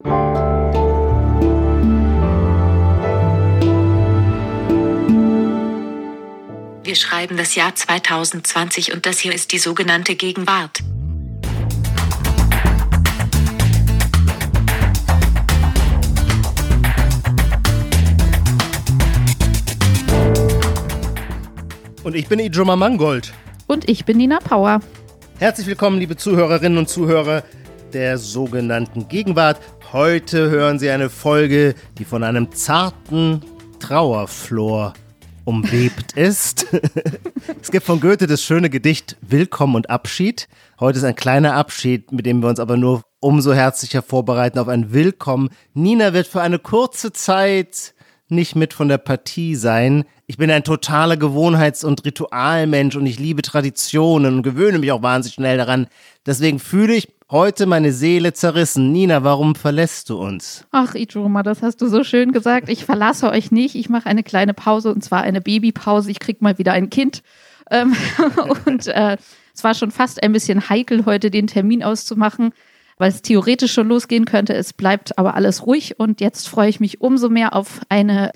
Wir schreiben das Jahr 2020 und das hier ist die sogenannte Gegenwart. Und ich bin Ijoma Mangold. Und ich bin Nina Power. Herzlich willkommen, liebe Zuhörerinnen und Zuhörer der sogenannten Gegenwart. Heute hören Sie eine Folge, die von einem zarten Trauerflor umwebt ist. es gibt von Goethe das schöne Gedicht Willkommen und Abschied. Heute ist ein kleiner Abschied, mit dem wir uns aber nur umso herzlicher vorbereiten auf ein Willkommen. Nina wird für eine kurze Zeit nicht mit von der Partie sein. Ich bin ein totaler Gewohnheits- und Ritualmensch und ich liebe Traditionen und gewöhne mich auch wahnsinnig schnell daran. Deswegen fühle ich heute meine Seele zerrissen. Nina, warum verlässt du uns? Ach, Ijoma, das hast du so schön gesagt. Ich verlasse euch nicht. Ich mache eine kleine Pause und zwar eine Babypause. Ich kriege mal wieder ein Kind. Ähm, und äh, es war schon fast ein bisschen heikel, heute den Termin auszumachen, weil es theoretisch schon losgehen könnte. Es bleibt aber alles ruhig und jetzt freue ich mich umso mehr auf eine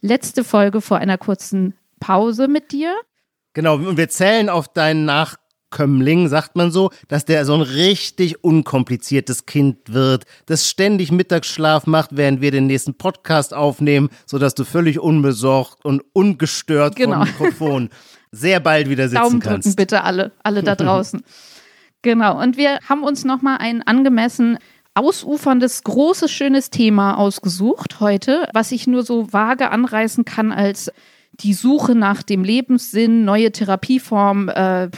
letzte Folge vor einer kurzen Pause mit dir. Genau, und wir zählen auf deinen Nach Kömmling, sagt man so, dass der so ein richtig unkompliziertes Kind wird, das ständig Mittagsschlaf macht, während wir den nächsten Podcast aufnehmen, sodass du völlig unbesorgt und ungestört genau. vom Mikrofon sehr bald wieder sitzen Daumen kannst. drücken bitte alle, alle da draußen. genau, und wir haben uns nochmal ein angemessen ausuferndes, großes, schönes Thema ausgesucht heute, was ich nur so vage anreißen kann als die Suche nach dem Lebenssinn, neue Therapieform, äh,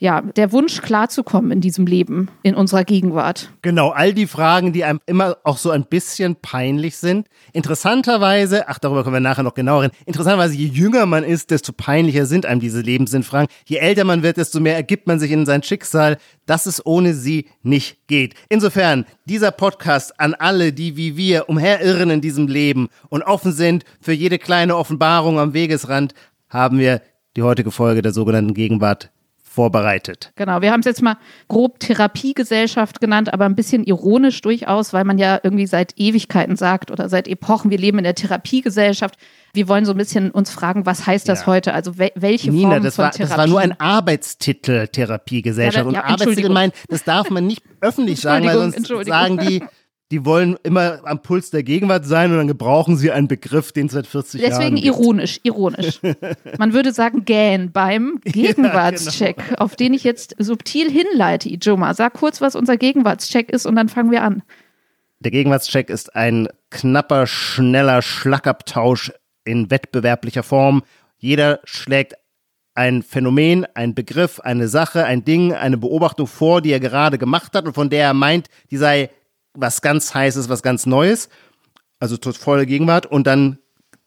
ja, der Wunsch klarzukommen in diesem Leben, in unserer Gegenwart. Genau, all die Fragen, die einem immer auch so ein bisschen peinlich sind. Interessanterweise, ach, darüber kommen wir nachher noch genauer hin. Interessanterweise, je jünger man ist, desto peinlicher sind einem diese Lebenssinnfragen. Je älter man wird, desto mehr ergibt man sich in sein Schicksal, dass es ohne sie nicht geht. Insofern, dieser Podcast an alle, die wie wir umherirren in diesem Leben und offen sind für jede kleine Offenbarung am Wegesrand, haben wir die heutige Folge der sogenannten Gegenwart vorbereitet. Genau, wir haben es jetzt mal grob Therapiegesellschaft genannt, aber ein bisschen ironisch durchaus, weil man ja irgendwie seit Ewigkeiten sagt oder seit Epochen, wir leben in der Therapiegesellschaft. Wir wollen so ein bisschen uns fragen, was heißt das ja. heute? Also welche Nina, Form das von war, Therapie? Das war nur ein Arbeitstitel Therapiegesellschaft. Ja, da, ja, und Arbeitstitel meinen, das darf man nicht öffentlich sagen, weil sonst sagen die, die wollen immer am Puls der Gegenwart sein und dann gebrauchen sie einen Begriff, den es seit 40 Deswegen Jahren gibt. ironisch, ironisch. Man würde sagen gähn beim Gegenwartscheck, ja, genau. auf den ich jetzt subtil hinleite, Ijoma. Sag kurz, was unser Gegenwartscheck ist und dann fangen wir an. Der Gegenwartscheck ist ein knapper, schneller Schlagabtausch in wettbewerblicher Form. Jeder schlägt ein Phänomen, ein Begriff, eine Sache, ein Ding, eine Beobachtung vor, die er gerade gemacht hat und von der er meint, die sei was ganz Heißes, was ganz Neues, also volle Gegenwart, und dann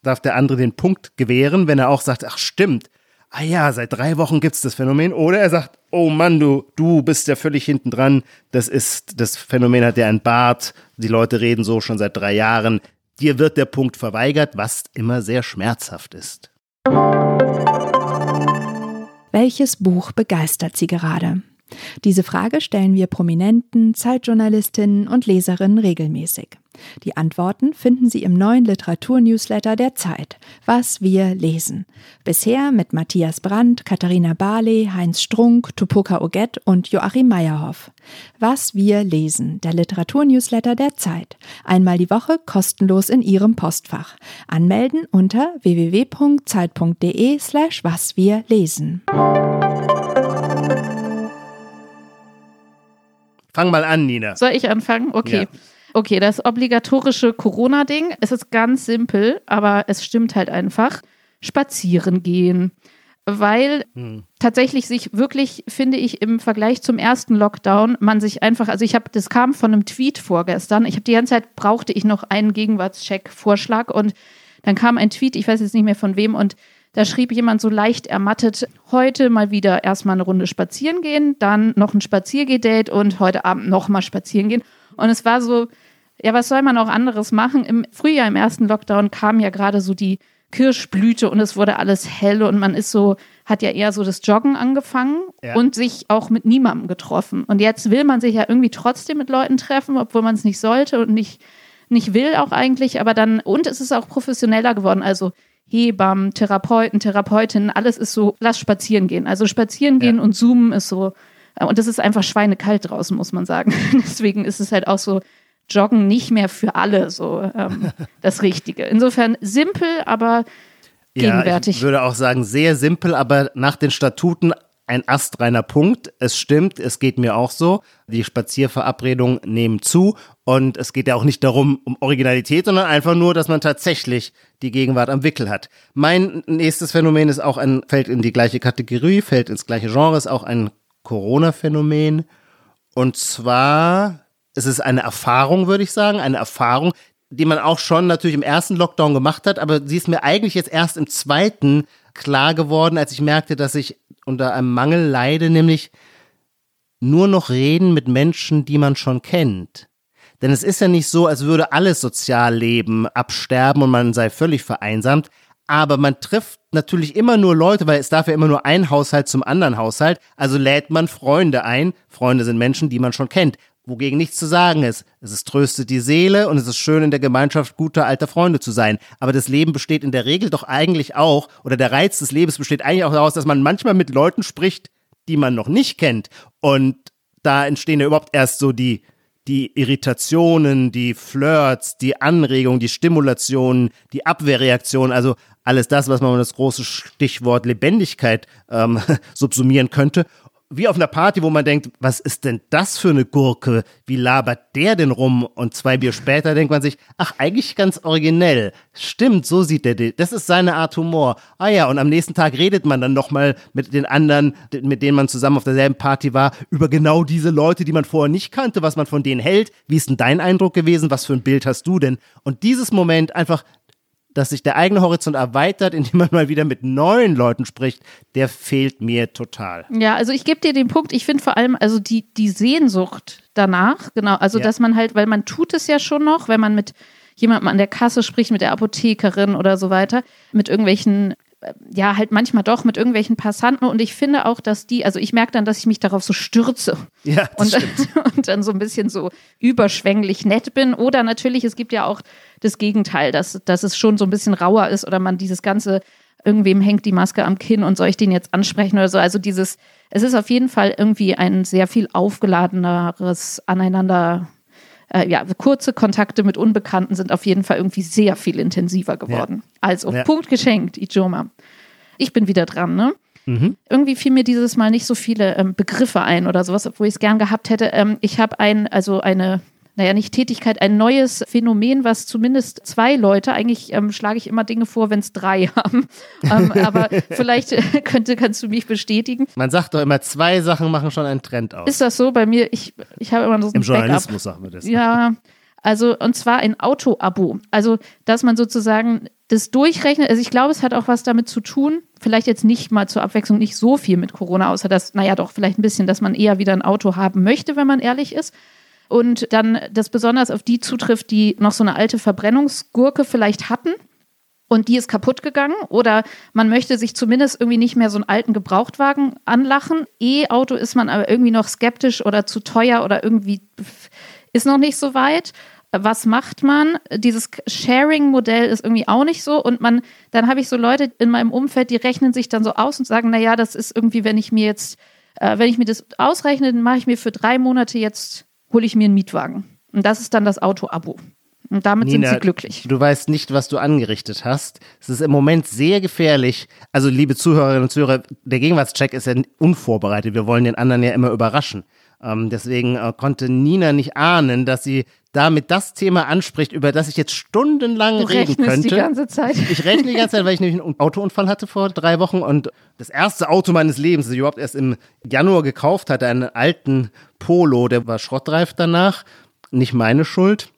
darf der andere den Punkt gewähren, wenn er auch sagt, ach stimmt, ah ja, seit drei Wochen gibt es das Phänomen, oder er sagt, oh Mann, du, du bist ja völlig hinten dran, das ist, das Phänomen hat ja ein Bart, die Leute reden so schon seit drei Jahren, dir wird der Punkt verweigert, was immer sehr schmerzhaft ist. Welches Buch begeistert Sie gerade? Diese Frage stellen wir Prominenten, Zeitjournalistinnen und Leserinnen regelmäßig. Die Antworten finden Sie im neuen Literaturnewsletter der Zeit, Was wir lesen. Bisher mit Matthias Brandt, Katharina Barley, Heinz Strunk, Tupoka Oget und Joachim Meyerhoff. Was wir lesen, der Literaturnewsletter der Zeit. Einmal die Woche kostenlos in Ihrem Postfach. Anmelden unter www.zeit.de slash was wir lesen. Fang mal an, Nina. Soll ich anfangen? Okay. Ja. Okay, das obligatorische Corona-Ding, es ist ganz simpel, aber es stimmt halt einfach. Spazieren gehen. Weil hm. tatsächlich sich wirklich, finde ich, im Vergleich zum ersten Lockdown, man sich einfach, also ich habe, das kam von einem Tweet vorgestern. Ich habe die ganze Zeit brauchte ich noch einen Gegenwartscheck-Vorschlag und dann kam ein Tweet, ich weiß jetzt nicht mehr von wem, und da schrieb jemand so leicht ermattet, heute mal wieder erstmal eine Runde spazieren gehen, dann noch ein Spaziergedate und heute Abend nochmal spazieren gehen. Und es war so, ja, was soll man auch anderes machen? Im Frühjahr, im ersten Lockdown, kam ja gerade so die Kirschblüte und es wurde alles hell und man ist so, hat ja eher so das Joggen angefangen Ja. und sich auch mit niemandem getroffen. Und jetzt will man sich ja irgendwie trotzdem mit Leuten treffen, obwohl man es nicht sollte und nicht, nicht will auch eigentlich. Aber dann, und es ist auch professioneller geworden. Also Hebammen, Therapeuten, Therapeutinnen, alles ist so, lass spazieren gehen. Also spazieren gehen Ja. und zoomen ist so, äh, und es ist einfach schweinekalt draußen, muss man sagen. Deswegen ist es halt auch so, Joggen nicht mehr für alle so ähm, das Richtige. Insofern simpel, aber gegenwärtig. Ja, ich würde auch sagen, sehr simpel, aber nach den Statuten ein astreiner Punkt. Es stimmt, es geht mir auch so. Die Spazierverabredungen nehmen zu und es geht ja auch nicht darum, um Originalität, sondern einfach nur, dass man tatsächlich die Gegenwart am Wickel hat. Mein nächstes Phänomen ist auch ein, fällt in die gleiche Kategorie, fällt ins gleiche Genre, ist auch ein Corona-Phänomen. Und zwar, es ist eine Erfahrung, würde ich sagen, eine Erfahrung, die man auch schon natürlich im ersten Lockdown gemacht hat, aber sie ist mir eigentlich jetzt erst im zweiten klar geworden, als ich merkte, dass ich unter einem Mangel leide, nämlich nur noch reden mit Menschen, die man schon kennt. Denn es ist ja nicht so, als würde alles Sozialleben absterben und man sei völlig vereinsamt, aber man trifft natürlich immer nur Leute, weil es darf ja immer nur ein Haushalt zum anderen Haushalt, also lädt man Freunde ein. Freunde sind Menschen, die man schon kennt, wogegen nichts zu sagen ist. Es ist tröstet die Seele und es ist schön in der Gemeinschaft guter alter Freunde zu sein. Aber das Leben besteht in der Regel doch eigentlich auch, oder der Reiz des Lebens besteht eigentlich auch daraus, dass man manchmal mit Leuten spricht, die man noch nicht kennt. Und da entstehen ja überhaupt erst so die, die Irritationen, die Flirts, die Anregungen, die Stimulationen, die Abwehrreaktionen, also alles das, was man unter das große Stichwort Lebendigkeit ähm, subsumieren könnte. Wie auf einer Party, wo man denkt, was ist denn das für eine Gurke? Wie labert der denn rum? Und zwei Bier später denkt man sich, ach, eigentlich ganz originell. Stimmt, so sieht der, das ist seine Art Humor. Ah ja, und am nächsten Tag redet man dann nochmal mit den anderen, mit denen man zusammen auf derselben Party war, über genau diese Leute, die man vorher nicht kannte, was man von denen hält. Wie ist denn dein Eindruck gewesen? Was für ein Bild hast du denn? Und dieses Moment einfach dass sich der eigene Horizont erweitert, indem man mal wieder mit neuen Leuten spricht, der fehlt mir total. Ja, also ich gebe dir den Punkt, ich finde vor allem, also die, die Sehnsucht danach, genau, also Ja. dass man halt, weil man tut es ja schon noch, wenn man mit jemandem an der Kasse spricht, mit der Apothekerin oder so weiter, mit irgendwelchen, ja, halt manchmal doch mit irgendwelchen Passanten und ich finde auch, dass die, also ich merke dann, dass ich mich darauf so stürze Ja, das und, stimmt. und dann so ein bisschen so überschwänglich nett bin. Oder natürlich, es gibt ja auch das Gegenteil, dass, dass es schon so ein bisschen rauer ist oder man dieses ganze, irgendwem hängt die Maske am Kinn und soll ich den jetzt ansprechen oder so. Also dieses, es ist auf jeden Fall irgendwie ein sehr viel aufgeladeneres Aneinander. Äh, ja, kurze Kontakte mit Unbekannten sind auf jeden Fall irgendwie sehr viel intensiver geworden. Also, Ja. Punkt geschenkt, Ijoma. Ich bin wieder dran, ne? irgendwie fiel mir dieses Mal nicht so viele ähm, Begriffe ein oder sowas, obwohl ich es gern gehabt hätte. Ähm, ich habe ein, also eine, naja, nicht Tätigkeit, ein neues Phänomen, was zumindest zwei Leute, eigentlich ähm, schlage ich immer Dinge vor, wenn es drei haben, ähm, aber vielleicht äh, könnte, kannst du mich bestätigen. Man sagt doch immer, zwei Sachen machen schon einen Trend aus. Ist das so bei mir? Ich, ich habe immer so ein Im Backup. Journalismus sagen wir das. Ja, also und zwar ein Auto-Abo. Also, dass man sozusagen das durchrechnet. Also ich glaube, es hat auch was damit zu tun. Vielleicht jetzt nicht mal zur Abwechslung nicht so viel mit Corona, außer dass, naja, doch vielleicht ein bisschen, dass man eher wieder ein Auto haben möchte, wenn man ehrlich ist. Und dann das besonders auf die zutrifft, die noch so eine alte Verbrennungsgurke vielleicht hatten und die ist kaputt gegangen oder man möchte sich zumindest irgendwie nicht mehr so einen alten Gebrauchtwagen anlachen. E-Auto ist man aber irgendwie noch skeptisch oder zu teuer oder irgendwie ist noch nicht so weit. Was macht man? Dieses Sharing-Modell ist irgendwie auch nicht so. Und man, dann habe ich so Leute in meinem Umfeld, die rechnen sich dann so aus und sagen, naja, das ist irgendwie, wenn ich mir jetzt, äh, wenn ich mir das ausrechne, dann mache ich mir für drei Monate jetzt, hole ich mir einen Mietwagen. Und das ist dann das Auto-Abo. Und damit sind sie glücklich. Du weißt nicht, was du angerichtet hast. Es ist im Moment sehr gefährlich. Also, liebe Zuhörerinnen und Zuhörer, der Gegenwartscheck ist ja unvorbereitet. Wir wollen den anderen ja immer überraschen. Ähm, deswegen äh, konnte Nina nicht ahnen, dass sie damit das Thema anspricht, über das ich jetzt stundenlang Du reden könnte. die ganze Zeit. Ich rechne die ganze Zeit, weil ich nämlich einen Autounfall hatte vor drei Wochen und das erste Auto meines Lebens, das ich überhaupt erst im Januar gekauft hatte, einen alten Polo, der war schrottreif danach. Nicht meine Schuld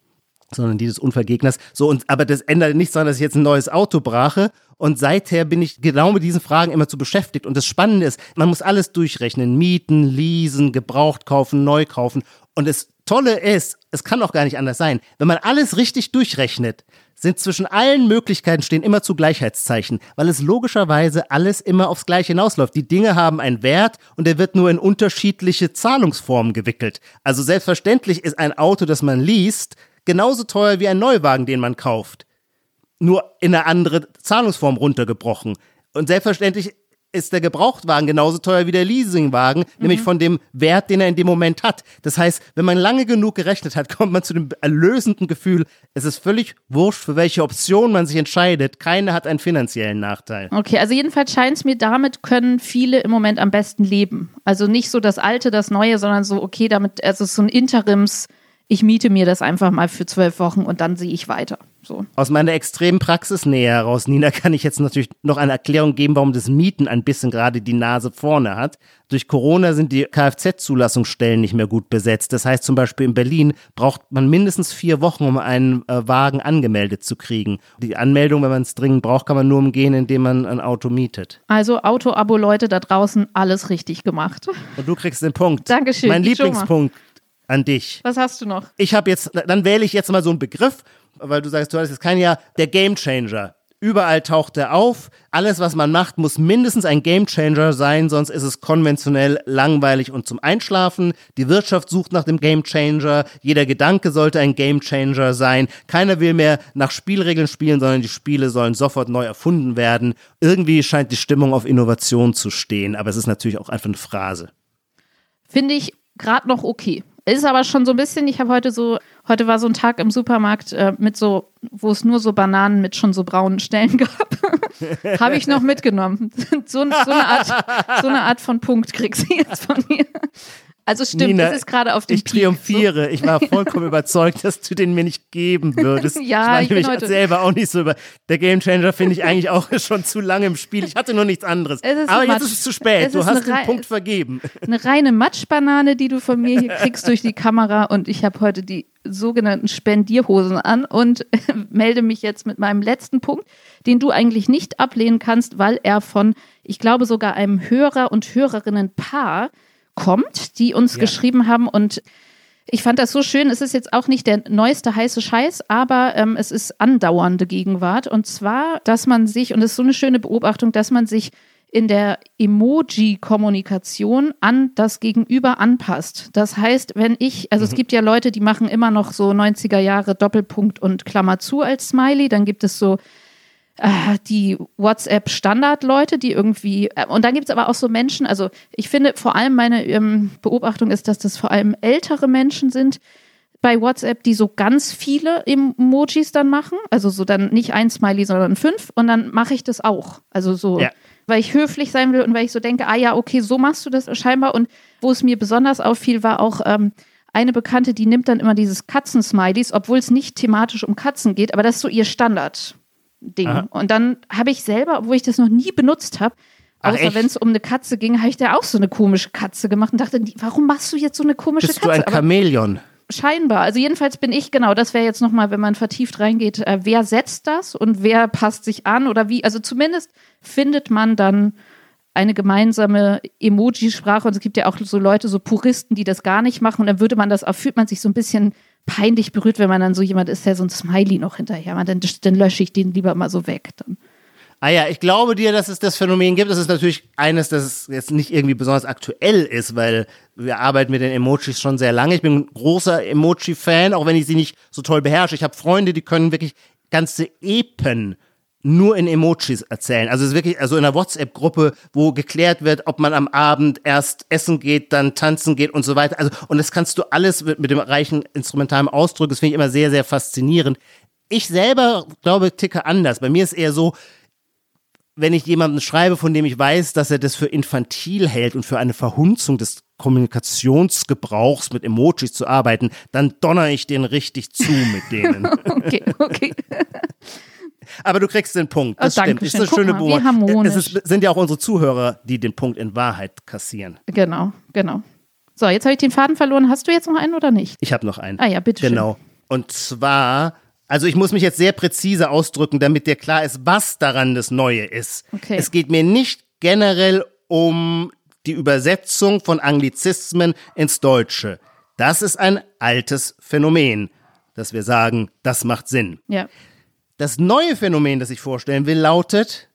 sondern die des Unfallgegners. So, und, aber das ändert nichts daran, dass ich jetzt ein neues Auto brache. Und seither bin ich genau mit diesen Fragen immer zu beschäftigt. Und das Spannende ist, man muss alles durchrechnen. Mieten, leasen, gebraucht kaufen, neu kaufen. Und es Tolle ist, es kann auch gar nicht anders sein, wenn man alles richtig durchrechnet, sind zwischen allen Möglichkeiten stehen immer zu Gleichheitszeichen, weil es logischerweise alles immer aufs Gleiche hinausläuft. Die Dinge haben einen Wert und der wird nur in unterschiedliche Zahlungsformen gewickelt. Also selbstverständlich ist ein Auto, das man liest, genauso teuer wie ein Neuwagen, den man kauft. Nur in eine andere Zahlungsform runtergebrochen. Und selbstverständlich ist der Gebrauchtwagen genauso teuer wie der Leasingwagen, mhm. nämlich von dem Wert, den er in dem Moment hat. Das heißt, wenn man lange genug gerechnet hat, kommt man zu dem erlösenden Gefühl, es ist völlig wurscht, für welche Option man sich entscheidet. Keine hat einen finanziellen Nachteil. Okay, also jedenfalls scheint es mir, damit können viele im Moment am besten leben. Also nicht so das Alte, das Neue, sondern so, okay, damit, also so ein Interims- ich miete mir das einfach mal für zwölf Wochen und dann sehe ich weiter. So. Aus meiner extremen Praxisnähe heraus, Nina, kann ich jetzt natürlich noch eine Erklärung geben, warum das Mieten ein bisschen gerade die Nase vorne hat. Durch Corona sind die Kfz-Zulassungsstellen nicht mehr gut besetzt. Das heißt zum Beispiel in Berlin braucht man mindestens vier Wochen, um einen äh, Wagen angemeldet zu kriegen. Die Anmeldung, wenn man es dringend braucht, kann man nur umgehen, indem man ein Auto mietet. Also Auto-Abo-Leute da draußen, alles richtig gemacht. Und du kriegst den Punkt. Dankeschön. Mein Lieblingspunkt an dich. Was hast du noch? Ich habe jetzt, dann wähle ich jetzt mal so einen Begriff, weil du sagst, du hast jetzt kein Jahr, der Game Changer. Überall taucht er auf. Alles, was man macht, muss mindestens ein Game Changer sein, sonst ist es konventionell langweilig und zum Einschlafen. Die Wirtschaft sucht nach dem Game Changer. Jeder Gedanke sollte ein Game Changer sein. Keiner will mehr nach Spielregeln spielen, sondern die Spiele sollen sofort neu erfunden werden. Irgendwie scheint die Stimmung auf Innovation zu stehen, aber es ist natürlich auch einfach eine Phrase. Finde ich gerade noch okay. Ist aber schon so ein bisschen, ich habe heute so, heute war so ein Tag im Supermarkt äh, mit so, wo es nur so Bananen mit schon so braunen Stellen gab. habe ich noch mitgenommen. so, so, eine Art, so eine Art von Punkt kriegst du jetzt von mir. Also stimmt, Nina, das ist gerade auf dem Ich triumphiere. So. Ich war vollkommen überzeugt, dass du den mir nicht geben würdest. ja, ich, ich bin heute selber auch nicht so über. Der Gamechanger finde ich eigentlich auch schon zu lange im Spiel. Ich hatte nur nichts anderes. Aber jetzt ist es zu spät. Du hast den Punkt vergeben. Eine reine Matschbanane, die du von mir hier kriegst durch die Kamera. Und ich habe heute die sogenannten Spendierhosen an und melde mich jetzt mit meinem letzten Punkt, den du eigentlich nicht ablehnen kannst, weil er von, ich glaube, sogar einem Hörer und Hörerinnen-Paar kommt, die uns ja. geschrieben haben und ich fand das so schön. Es ist jetzt auch nicht der neueste heiße Scheiß, aber ähm, es ist andauernde Gegenwart. Und zwar, dass man sich, und es ist so eine schöne Beobachtung, dass man sich in der Emoji-Kommunikation an das Gegenüber anpasst. Das heißt, wenn ich, also mhm. es gibt ja Leute, die machen immer noch so 90er Jahre Doppelpunkt und Klammer zu als Smiley. Dann gibt es so die WhatsApp-Standard-Leute, die irgendwie, äh, und dann gibt es aber auch so Menschen, also ich finde vor allem meine ähm, Beobachtung ist, dass das vor allem ältere Menschen sind bei WhatsApp, die so ganz viele Emojis dann machen, also so dann nicht ein Smiley, sondern fünf und dann mache ich das auch, also so. Ja. Weil ich höflich sein will und weil ich so denke, ah ja, okay, so machst du das scheinbar. Und wo es mir besonders auffiel, war auch ähm, eine Bekannte, die nimmt dann immer dieses Katzen-Smileys, obwohl es nicht thematisch um Katzen geht, aber das ist so ihr Standard. Ding. Aha. Und dann habe ich selber, obwohl ich das noch nie benutzt habe, außer wenn es um eine Katze ging, habe ich da auch so eine komische Katze gemacht und dachte, warum machst du jetzt so eine komische Bist Katze? Bist du ein Chamäleon? scheinbar. Also jedenfalls bin ich, genau, das wäre jetzt nochmal, wenn man vertieft reingeht, äh, wer setzt das und wer passt sich an oder wie, also zumindest findet man dann eine gemeinsame Emoji-Sprache und es gibt ja auch so Leute, so Puristen, die das gar nicht machen und dann würde man das, auch fühlt man sich so ein bisschen peinlich berührt, wenn man dann so jemand ist, der so ein Smiley noch hinterher macht. Dann, dann lösche ich den lieber mal so weg. Dann. Ah ja, ich glaube dir, dass es das Phänomen gibt. Das ist natürlich eines, das jetzt nicht irgendwie besonders aktuell ist, weil wir arbeiten mit den Emojis schon sehr lange. Ich bin ein großer Emoji-Fan, auch wenn ich sie nicht so toll beherrsche. Ich habe Freunde, die können wirklich ganze Epen nur in Emojis erzählen. Also es ist wirklich, also in einer WhatsApp-Gruppe, wo geklärt wird, ob man am Abend erst essen geht, dann tanzen geht und so weiter. Also, und das kannst du alles mit, mit dem reichen instrumentalen Ausdruck, das finde ich immer sehr, sehr faszinierend. Ich selber glaube, ticke anders. Bei mir ist eher so, wenn ich jemanden schreibe, von dem ich weiß, dass er das für infantil hält und für eine Verhunzung des Kommunikationsgebrauchs mit Emojis zu arbeiten, dann donner ich den richtig zu mit denen. okay, okay. Aber du kriegst den Punkt. Das oh, stimmt. Das ist eine schöne Beobachtung. Es ist, sind ja auch unsere Zuhörer, die den Punkt in Wahrheit kassieren. Genau, genau. So, jetzt habe ich den Faden verloren. Hast du jetzt noch einen oder nicht? Ich habe noch einen. Ah ja, bitte. Genau. Und zwar, also ich muss mich jetzt sehr präzise ausdrücken, damit dir klar ist, was daran das Neue ist. Okay. Es geht mir nicht generell um die Übersetzung von Anglizismen ins Deutsche. Das ist ein altes Phänomen, dass wir sagen, das macht Sinn. Ja. Das neue Phänomen, das ich vorstellen will, lautet,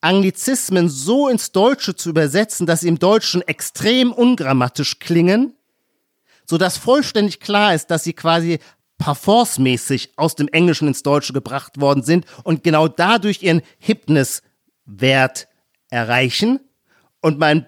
Anglizismen so ins Deutsche zu übersetzen, dass sie im Deutschen extrem ungrammatisch klingen, sodass vollständig klar ist, dass sie quasi parforcemäßig aus dem Englischen ins Deutsche gebracht worden sind und genau dadurch ihren Hipness-Wert erreichen. Und mein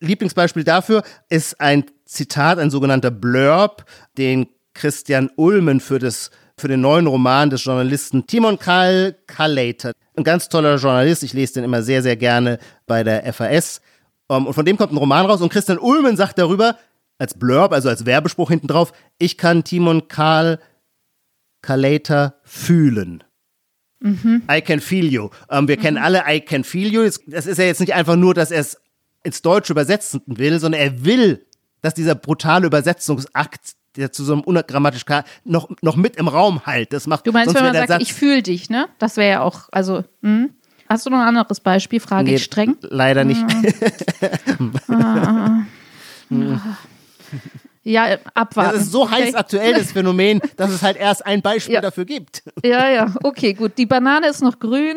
Lieblingsbeispiel dafür ist ein Zitat, ein sogenannter Blurb, den Christian Ulmen für, das, für den neuen Roman des Journalisten Timon Karl Kallater. Ein ganz toller Journalist, ich lese den immer sehr, sehr gerne bei der FAS. Ähm, und von dem kommt ein Roman raus und Christian Ulmen sagt darüber, als Blurb, also als Werbespruch hinten drauf, ich kann Timon Karl Kallater fühlen. Mhm. I can feel you. Ähm, wir mhm. kennen alle I can feel you. Das ist ja jetzt nicht einfach nur, dass er es ins Deutsche übersetzen will, sondern er will, dass dieser brutale Übersetzungsakt der zu so einem ungrammatischen noch, noch mit im Raum halt. Das macht, du meinst, wenn man sagt, Satz, ich fühle dich, ne? Das wäre ja auch, also, mh. Hm? Hast du noch ein anderes Beispiel? Frage nee, ich streng. Leider nicht. Ah. Ja, abwarten. Das ist so okay. heiß aktuell, das Phänomen, dass es halt erst ein Beispiel ja. dafür gibt. Ja, ja, okay, gut. Die Banane ist noch grün.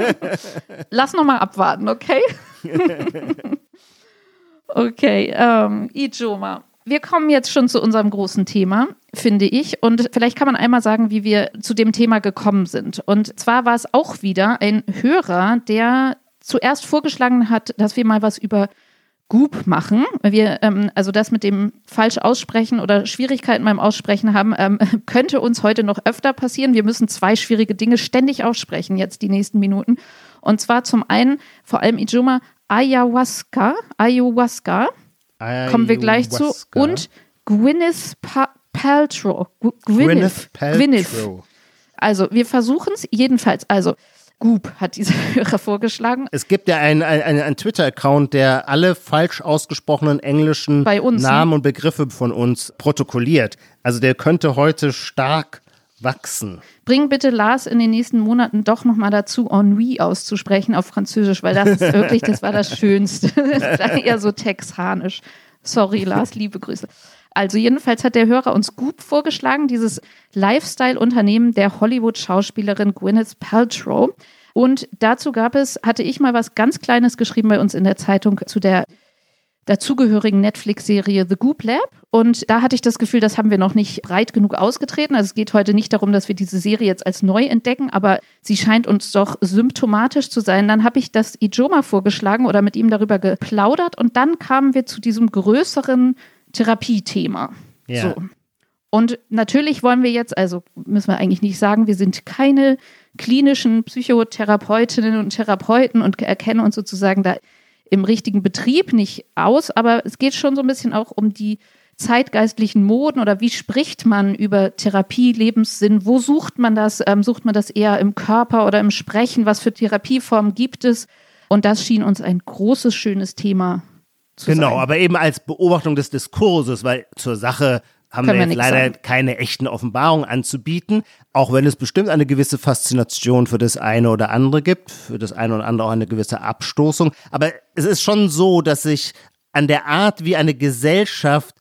Lass noch mal abwarten, okay? okay, ähm, Ijoma. Wir kommen jetzt schon zu unserem großen Thema, finde ich. Und vielleicht kann man einmal sagen, wie wir zu dem Thema gekommen sind. Und zwar war es auch wieder ein Hörer, der zuerst vorgeschlagen hat, dass wir mal was über Goop machen. Wir, ähm, also das mit dem falsch aussprechen oder Schwierigkeiten beim Aussprechen haben, ähm, könnte uns heute noch öfter passieren. Wir müssen zwei schwierige Dinge ständig aussprechen, jetzt die nächsten Minuten. Und zwar zum einen, vor allem Ijoma, Ayahuasca. Ayahuasca kommen wir gleich zu. Und Gwyneth pa Paltrow. Gwyneth, Gwyneth Paltrow. Gwyneth. Also, wir versuchen es jedenfalls. Also, Goop hat dieser Hörer vorgeschlagen. Es gibt ja einen ein, ein Twitter-Account, der alle falsch ausgesprochenen englischen uns? Namen ne? und Begriffe von uns protokolliert. Also der könnte heute stark wachsen. Bring bitte Lars in den nächsten Monaten doch nochmal dazu, Ennui auszusprechen auf Französisch, weil das ist wirklich, das war das Schönste. Das war eher so texanisch. Sorry, Lars, liebe Grüße. Also jedenfalls hat der Hörer uns Goop vorgeschlagen, dieses Lifestyle-Unternehmen der Hollywood-Schauspielerin Gwyneth Paltrow. Und dazu gab es, hatte ich mal was ganz Kleines geschrieben bei uns in der Zeitung zu der dazugehörigen Netflix-Serie The Goop Lab. Und da hatte ich das Gefühl, das haben wir noch nicht breit genug ausgetreten. Also es geht heute nicht darum, dass wir diese Serie jetzt als neu entdecken, aber sie scheint uns doch symptomatisch zu sein. Dann habe ich das Ijoma vorgeschlagen oder mit ihm darüber geplaudert und dann kamen wir zu diesem größeren Therapiethema. Ja. So. Und natürlich wollen wir jetzt, also müssen wir eigentlich nicht sagen, wir sind keine klinischen Psychotherapeutinnen und Therapeuten und erkennen uns sozusagen da im richtigen Betrieb nicht aus, aber es geht schon so ein bisschen auch um die zeitgeistlichen Moden oder wie spricht man über Therapie, Lebenssinn? Wo sucht man das? Ähm, sucht man das eher im Körper oder im Sprechen? Was für Therapieformen gibt es? Und das schien uns ein großes, schönes Thema zu genau, sein. Genau, aber eben als Beobachtung des Diskurses, weil zur Sache haben Können wir, wir leider sagen. keine echten Offenbarungen anzubieten, auch wenn es bestimmt eine gewisse Faszination für das eine oder andere gibt, für das eine oder andere auch eine gewisse Abstoßung. Aber es ist schon so, dass sich an der Art, wie eine Gesellschaft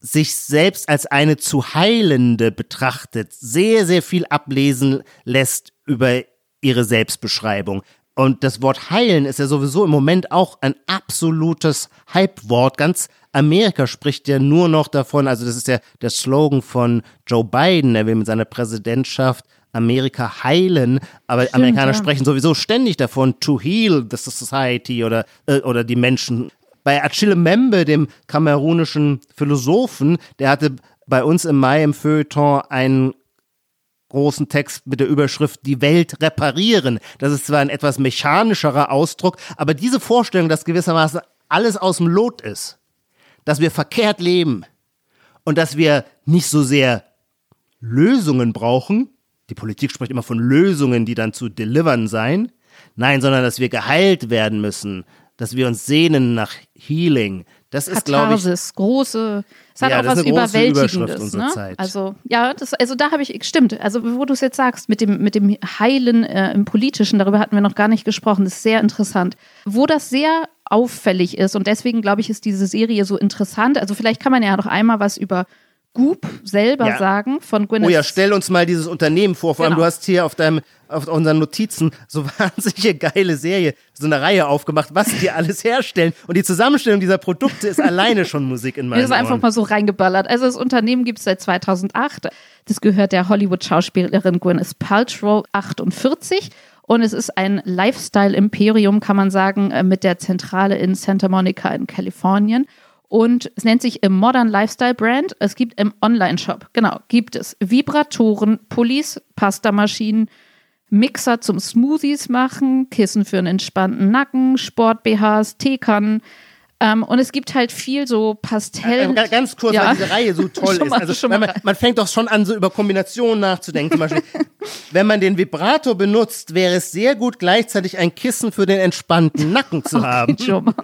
sich selbst als eine zu heilende betrachtet, sehr, sehr viel ablesen lässt über ihre Selbstbeschreibung. Und das Wort heilen ist ja sowieso im Moment auch ein absolutes Hype-Wort. Ganz Amerika spricht ja nur noch davon, also das ist ja der Slogan von Joe Biden, er will mit seiner Präsidentschaft Amerika heilen, aber Stimmt, Amerikaner ja. sprechen sowieso ständig davon, to heal the society oder, äh, oder die Menschen. Bei Achille Membe, dem kamerunischen Philosophen, der hatte bei uns im Mai im Feuilleton einen großen Text mit der Überschrift Die Welt reparieren. Das ist zwar ein etwas mechanischerer Ausdruck, aber diese Vorstellung, dass gewissermaßen alles aus dem Lot ist, dass wir verkehrt leben und dass wir nicht so sehr Lösungen brauchen, die Politik spricht immer von Lösungen, die dann zu delivern seien, nein, sondern dass wir geheilt werden müssen, dass wir uns sehnen nach Healing. Das ist, glaube ich, große, es hat ja, auch was Überwältigendes. Ne? Also, ja, das, also da habe ich, stimmt, also wo du es jetzt sagst, mit dem, mit dem Heilen äh, im Politischen, darüber hatten wir noch gar nicht gesprochen, das ist sehr interessant. Wo das sehr auffällig ist. Und deswegen, glaube ich, ist diese Serie so interessant. Also vielleicht kann man ja noch einmal was über Goop selber ja. sagen von Gwyneth. Oh ja, stell uns mal dieses Unternehmen vor. Vor allem, genau. du hast hier auf deinem, auf unseren Notizen so wahnsinnige geile Serie, so eine Reihe aufgemacht, was die alles herstellen. Und die Zusammenstellung dieser Produkte ist alleine schon Musik in meinen Das ist einfach mal so reingeballert. Also das Unternehmen gibt es seit 2008. Das gehört der Hollywood-Schauspielerin Gwyneth Paltrow, 48. Und es ist ein Lifestyle-Imperium, kann man sagen, äh, mit der Zentrale in Santa Monica in Kalifornien. Und es nennt sich im Modern Lifestyle Brand. Es gibt im Online-Shop, genau, gibt es Vibratoren, Pullis, Pastamaschinen, Mixer zum Smoothies machen, Kissen für einen entspannten Nacken, Sport-BHs, Teekannen. Ähm, und es gibt halt viel so Pastell. Äh, ganz kurz, ja. weil diese Reihe so toll ist. Also, man, man, fängt doch schon an, so über Kombinationen nachzudenken. Zum Beispiel, wenn man den Vibrator benutzt, wäre es sehr gut, gleichzeitig ein Kissen für den entspannten Nacken zu okay, haben.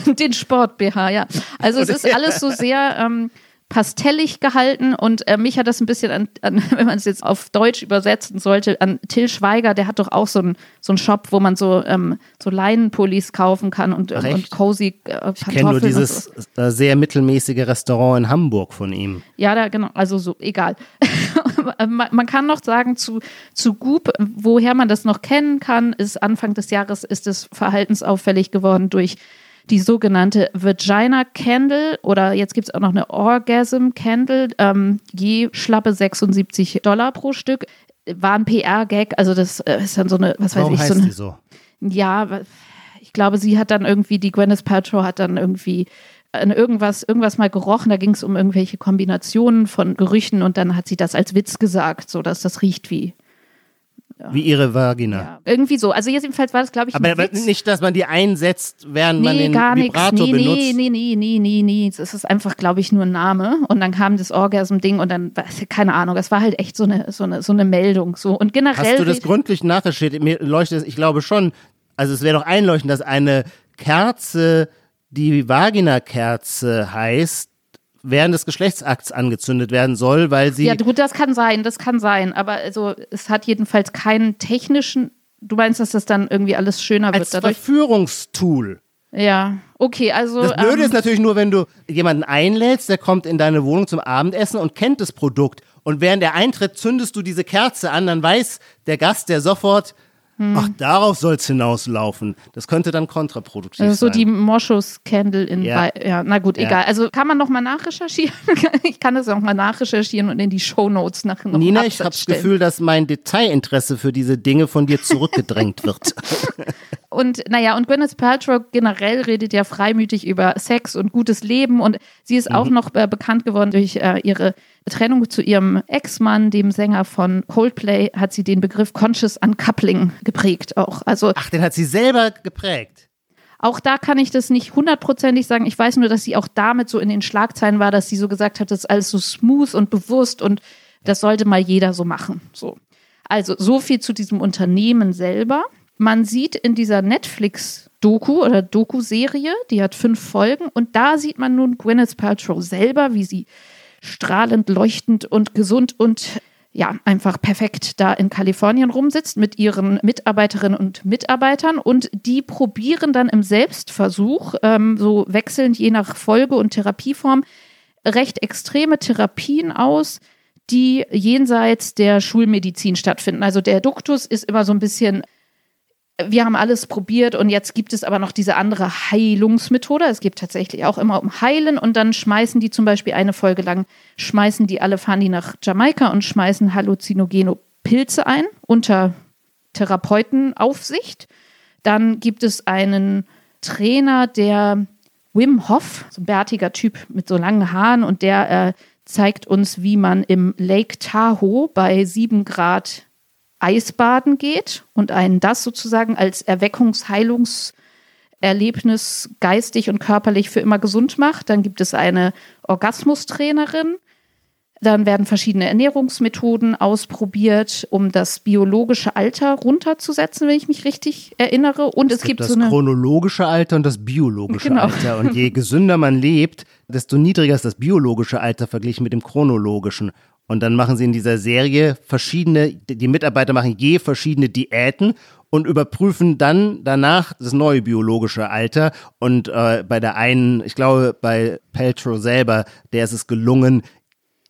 Den Sport-BH, ja. Also es ist alles so sehr ähm, pastellig gehalten und äh, mich hat das ein bisschen an, an wenn man es jetzt auf Deutsch übersetzen sollte, an Till Schweiger, der hat doch auch so einen so Shop, wo man so, ähm, so Leinenpullis kaufen kann und, Ach, und cozy äh, Ich kenne nur dieses so. Äh, sehr mittelmäßige Restaurant in Hamburg von ihm. Ja, da genau, also so, egal. man kann noch sagen, zu, zu Goop, woher man das noch kennen kann, ist Anfang des Jahres ist es verhaltensauffällig geworden durch die sogenannte Vagina Candle oder jetzt gibt es auch noch eine Orgasm Candle, ähm, je schlappe 76 Dollar pro Stück. War ein PR-Gag, also das äh, ist dann so eine, was Warum weiß ich, so eine. So? Ja, ich glaube, sie hat dann irgendwie, die Gwyneth Paltrow hat dann irgendwie an irgendwas, irgendwas mal gerochen, da ging es um irgendwelche Kombinationen von Gerüchen und dann hat sie das als Witz gesagt, so dass das riecht wie wie ihre Vagina. Ja, irgendwie so. Also jedenfalls war das, glaube ich, Aber Witz. nicht, dass man die einsetzt, während nee, man den gar Vibrator nee, benutzt. Nee, nee, nee, nee, nee, nee. Es ist einfach, glaube ich, nur ein Name. Und dann kam das Orgasm-Ding und dann, keine Ahnung, das war halt echt so eine, so eine, so eine Meldung. So. Und generell. Hast du das gründlich nachgestellt? Mir leuchtet es, ich glaube schon, also es wäre doch einleuchtend, dass eine Kerze, die Vagina-Kerze heißt, während des Geschlechtsakts angezündet werden soll, weil sie. Ja, gut, das kann sein, das kann sein. Aber also, es hat jedenfalls keinen technischen. Du meinst, dass das dann irgendwie alles schöner als wird? Als Verführungstool. Ja, okay, also. Das Blöde ähm, ist natürlich nur, wenn du jemanden einlädst, der kommt in deine Wohnung zum Abendessen und kennt das Produkt. Und während der Eintritt zündest du diese Kerze an, dann weiß der Gast, der sofort, hm. Ach, darauf soll es hinauslaufen. Das könnte dann kontraproduktiv sein. Also so die Moschus-Candle in ja. ja, na gut, ja. egal. Also kann man nochmal nachrecherchieren? ich kann das auch mal nachrecherchieren und in die Shownotes nachher noch Nina, ich habe das Gefühl, dass mein Detailinteresse für diese Dinge von dir zurückgedrängt wird. und naja, und Gwyneth Paltrow generell redet ja freimütig über Sex und gutes Leben und sie ist mhm. auch noch äh, bekannt geworden durch äh, ihre Trennung zu ihrem Ex-Mann, dem Sänger von Coldplay, hat sie den Begriff Conscious Uncoupling geprägt auch. Also, Ach, den hat sie selber geprägt. Auch da kann ich das nicht hundertprozentig sagen. Ich weiß nur, dass sie auch damit so in den Schlagzeilen war, dass sie so gesagt hat, das ist alles so smooth und bewusst und das sollte mal jeder so machen. So. Also, so viel zu diesem Unternehmen selber. Man sieht in dieser Netflix-Doku oder Doku-Serie, die hat fünf Folgen, und da sieht man nun Gwyneth Paltrow selber, wie sie strahlend, leuchtend und gesund und ja, einfach perfekt da in Kalifornien rumsitzt mit ihren Mitarbeiterinnen und Mitarbeitern und die probieren dann im Selbstversuch, ähm, so wechselnd je nach Folge und Therapieform, recht extreme Therapien aus, die jenseits der Schulmedizin stattfinden. Also der Duktus ist immer so ein bisschen wir haben alles probiert und jetzt gibt es aber noch diese andere Heilungsmethode. Es geht tatsächlich auch immer um Heilen und dann schmeißen die zum Beispiel eine Folge lang, schmeißen die alle, fahren die nach Jamaika und schmeißen halluzinogene Pilze ein unter Therapeutenaufsicht. Dann gibt es einen Trainer, der Wim Hof, so ein bärtiger Typ mit so langen Haaren und der äh, zeigt uns, wie man im Lake Tahoe bei sieben Grad Eisbaden geht und einen das sozusagen als Erweckungsheilungserlebnis geistig und körperlich für immer gesund macht. Dann gibt es eine Orgasmustrainerin. Dann werden verschiedene Ernährungsmethoden ausprobiert, um das biologische Alter runterzusetzen, wenn ich mich richtig erinnere. Und es, es gibt, gibt, das so eine chronologische Alter und das biologische genau. Alter. Und je gesünder man lebt, desto niedriger ist das biologische Alter verglichen mit dem chronologischen. Und dann machen sie in dieser Serie verschiedene, die Mitarbeiter machen je verschiedene Diäten und überprüfen dann danach das neue biologische Alter. Und äh, bei der einen, ich glaube, bei Peltro selber, der ist es gelungen,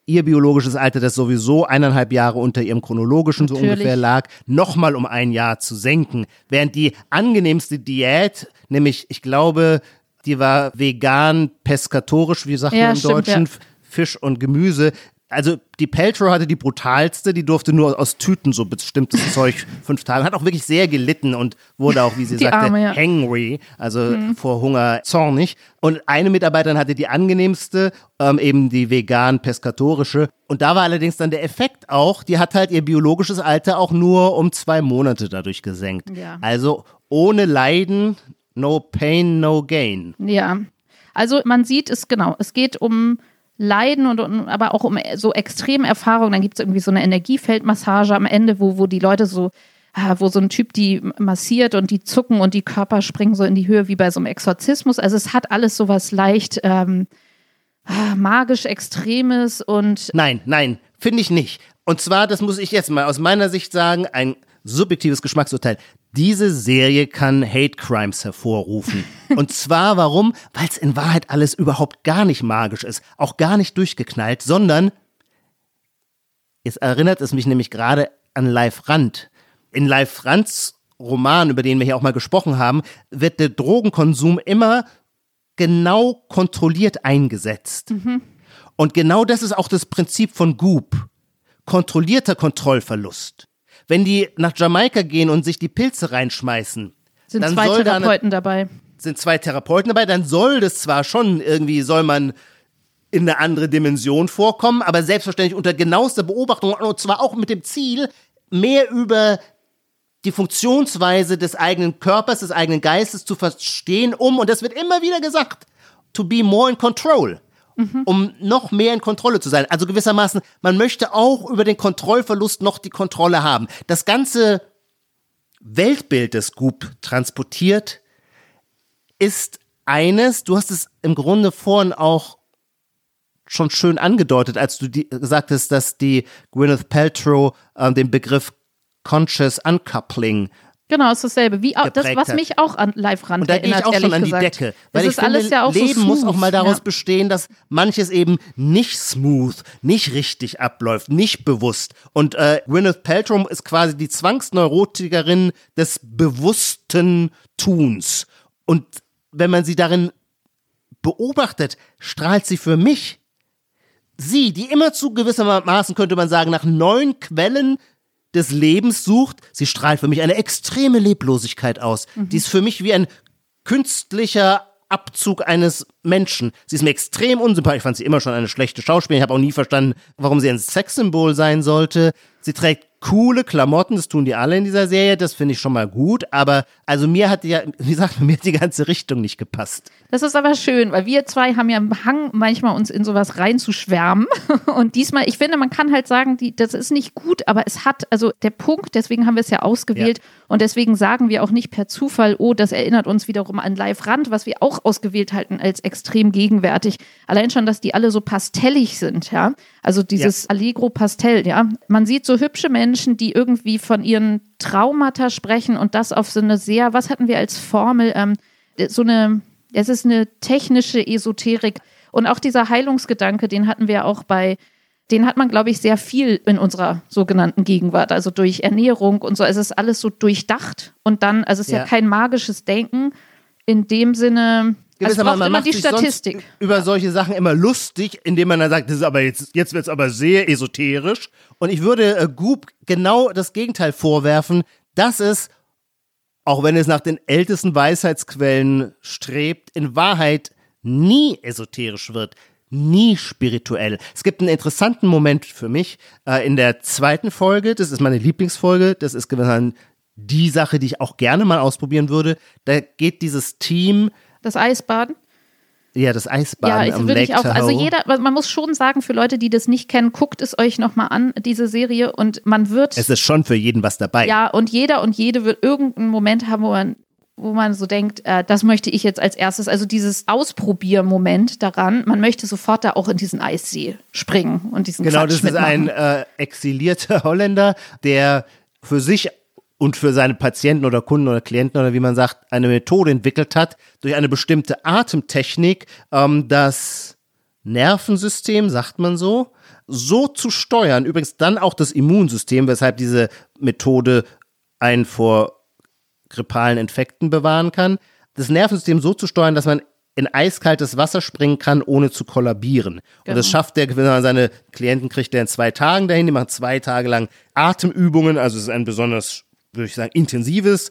ihr biologisches Alter, das sowieso eineinhalb Jahre unter ihrem chronologischen so Natürlich. ungefähr lag, nochmal um ein Jahr zu senken. Während die angenehmste Diät, nämlich, ich glaube, die war vegan, peskatorisch, wie sagt Ja, man im stimmt, Deutschen, ja. Fisch und Gemüse. Also die Peltro hatte die brutalste, die durfte nur aus Tüten so bestimmtes Zeug fünf Tage. Hat auch wirklich sehr gelitten und wurde auch, wie sie Die sagte, Arme, ja. Mhm. hangry, also vor Hunger zornig. Und eine Mitarbeiterin hatte die angenehmste, ähm, eben die vegan-peskatorische. Und da war allerdings dann der Effekt auch, die hat halt ihr biologisches Alter auch nur um zwei Monate dadurch gesenkt. Ja. Also ohne Leiden, no pain, no gain. Ja. Also man sieht es genau, es geht um Leiden und, und aber auch um so extreme Erfahrungen. Dann gibt es irgendwie so eine Energiefeldmassage am Ende, wo, wo die Leute so, ah, wo so ein Typ die massiert und die zucken und die Körper springen so in die Höhe wie bei so einem Exorzismus. Also es hat alles sowas leicht ähm, ah, magisch Extremes und Nein, nein, finde ich nicht. Und zwar, das muss ich jetzt mal aus meiner Sicht sagen, ein subjektives Geschmacksurteil. Diese Serie kann Hate Crimes hervorrufen. Und zwar warum? Weil es in Wahrheit alles überhaupt gar nicht magisch ist, auch gar nicht durchgeknallt, sondern es erinnert es mich nämlich gerade an Live Rand. In Live Rands Roman, über den wir hier auch mal gesprochen haben, wird der Drogenkonsum immer genau kontrolliert eingesetzt. Und genau das ist auch das Prinzip von Goop. Kontrollierter Kontrollverlust. Wenn die nach Jamaika gehen und sich die Pilze reinschmeißen, sind dann zwei soll da eine, Therapeuten dabei. sind zwei Therapeuten dabei, dann soll das zwar schon irgendwie, soll man in eine andere Dimension vorkommen, aber selbstverständlich unter genauester Beobachtung und zwar auch mit dem Ziel, mehr über die Funktionsweise des eigenen Körpers, des eigenen Geistes zu verstehen, um, und das wird immer wieder gesagt, to be more in control. Um noch mehr in Kontrolle zu sein. Also gewissermaßen, man möchte auch über den Kontrollverlust noch die Kontrolle haben. Das ganze Weltbild des Goop transportiert ist eines, du hast es im Grunde vorhin auch schon schön angedeutet, als du die, gesagt hast, dass die Gwyneth Paltrow äh, den Begriff Conscious Uncoupling Genau, ist dasselbe. Wie auch, das, was mich auch an live ran und da gehe ich erinnert, auch schon an die gesagt. Decke. Das Weil ist ich finde, alles ja Leben so muss auch mal daraus ja. bestehen, dass manches eben nicht smooth, nicht richtig abläuft, nicht bewusst. Und äh, Gwyneth Paltrow ist quasi die Zwangsneurotikerin des bewussten Tuns. Und wenn man sie darin beobachtet, strahlt sie für mich sie, die immer zu gewissermaßen, könnte man sagen, nach neuen Quellen des Lebens sucht, sie strahlt für mich eine extreme Leblosigkeit aus. Die ist für mich wie ein künstlicher Abzug eines Menschen. Sie ist mir extrem unsympathisch. Ich fand sie immer schon eine schlechte Schauspielerin. Ich habe auch nie verstanden, warum sie ein Sexsymbol sein sollte. Sie trägt coole Klamotten, das tun die alle in dieser Serie, das finde ich schon mal gut, aber also mir hat ja, wie gesagt, mir hat die ganze Richtung nicht gepasst. Das ist aber schön, weil wir zwei haben ja einen Hang, manchmal uns in sowas reinzuschwärmen. Und diesmal, ich finde, man kann halt sagen, die, das ist nicht gut, aber es hat, also der Punkt, deswegen haben wir es ja ausgewählt und deswegen sagen wir auch nicht per Zufall, oh, das erinnert uns wiederum an Live Rand, was wir auch ausgewählt halten als extrem gegenwärtig. Allein schon, dass die alle so pastellig sind, ja. Also dieses Allegro Pastell, ja. Man sieht so hübsche Menschen, die irgendwie von ihren Traumata sprechen und das auf so eine sehr, was hatten wir als Formel, ähm, so eine, es ist eine technische Esoterik. Und auch dieser Heilungsgedanke, den hatten wir auch bei, den hat man, glaube ich, sehr viel in unserer sogenannten Gegenwart. Also durch Ernährung und so. Es ist alles so durchdacht. Und dann, also es ist ja, Ja. kein magisches Denken in dem Sinne. Also braucht immer die sich sonst Statistik. über solche Sachen immer lustig, indem man dann sagt, das ist aber jetzt, jetzt wird es aber sehr esoterisch. Und ich würde äh, Goop genau das Gegenteil vorwerfen, dass es, auch wenn es nach den ältesten Weisheitsquellen strebt, in Wahrheit nie esoterisch wird. Nie spirituell. Es gibt einen interessanten Moment für mich äh, in der zweiten Folge. Das ist meine Lieblingsfolge. Das ist gewissermaßen die Sache, die ich auch gerne mal ausprobieren würde. Da geht dieses Team Das Eisbaden. ja, das Eisbaden Ja, ich am würde Lake ich auch. Also jeder, man muss schon sagen, für Leute, die das nicht kennen, guckt es euch nochmal an, diese Serie, und man wird. Es ist schon für jeden was dabei. Ja, und jeder und jede wird irgendeinen Moment haben, wo man wo man so denkt, äh, das möchte ich jetzt als erstes, also dieses Ausprobiermoment daran, man möchte sofort da auch in diesen Eissee springen und diesen Genau, Quatsch das ist mitmachen. ein äh, exilierter Holländer, der für sich und für seine Patienten oder Kunden oder Klienten oder wie man sagt, eine Methode entwickelt hat, durch eine bestimmte Atemtechnik ähm, das Nervensystem, sagt man so, so zu steuern, übrigens dann auch das Immunsystem, weshalb diese Methode einen vor grippalen Infekten bewahren kann, das Nervensystem so zu steuern, dass man in eiskaltes Wasser springen kann, ohne zu kollabieren. Und das Genau. schafft der, wenn man seine Klienten kriegt, der in zwei Tagen dahin, die machen zwei Tage lang Atemübungen, also es ist ein besonders, würde ich sagen, intensives,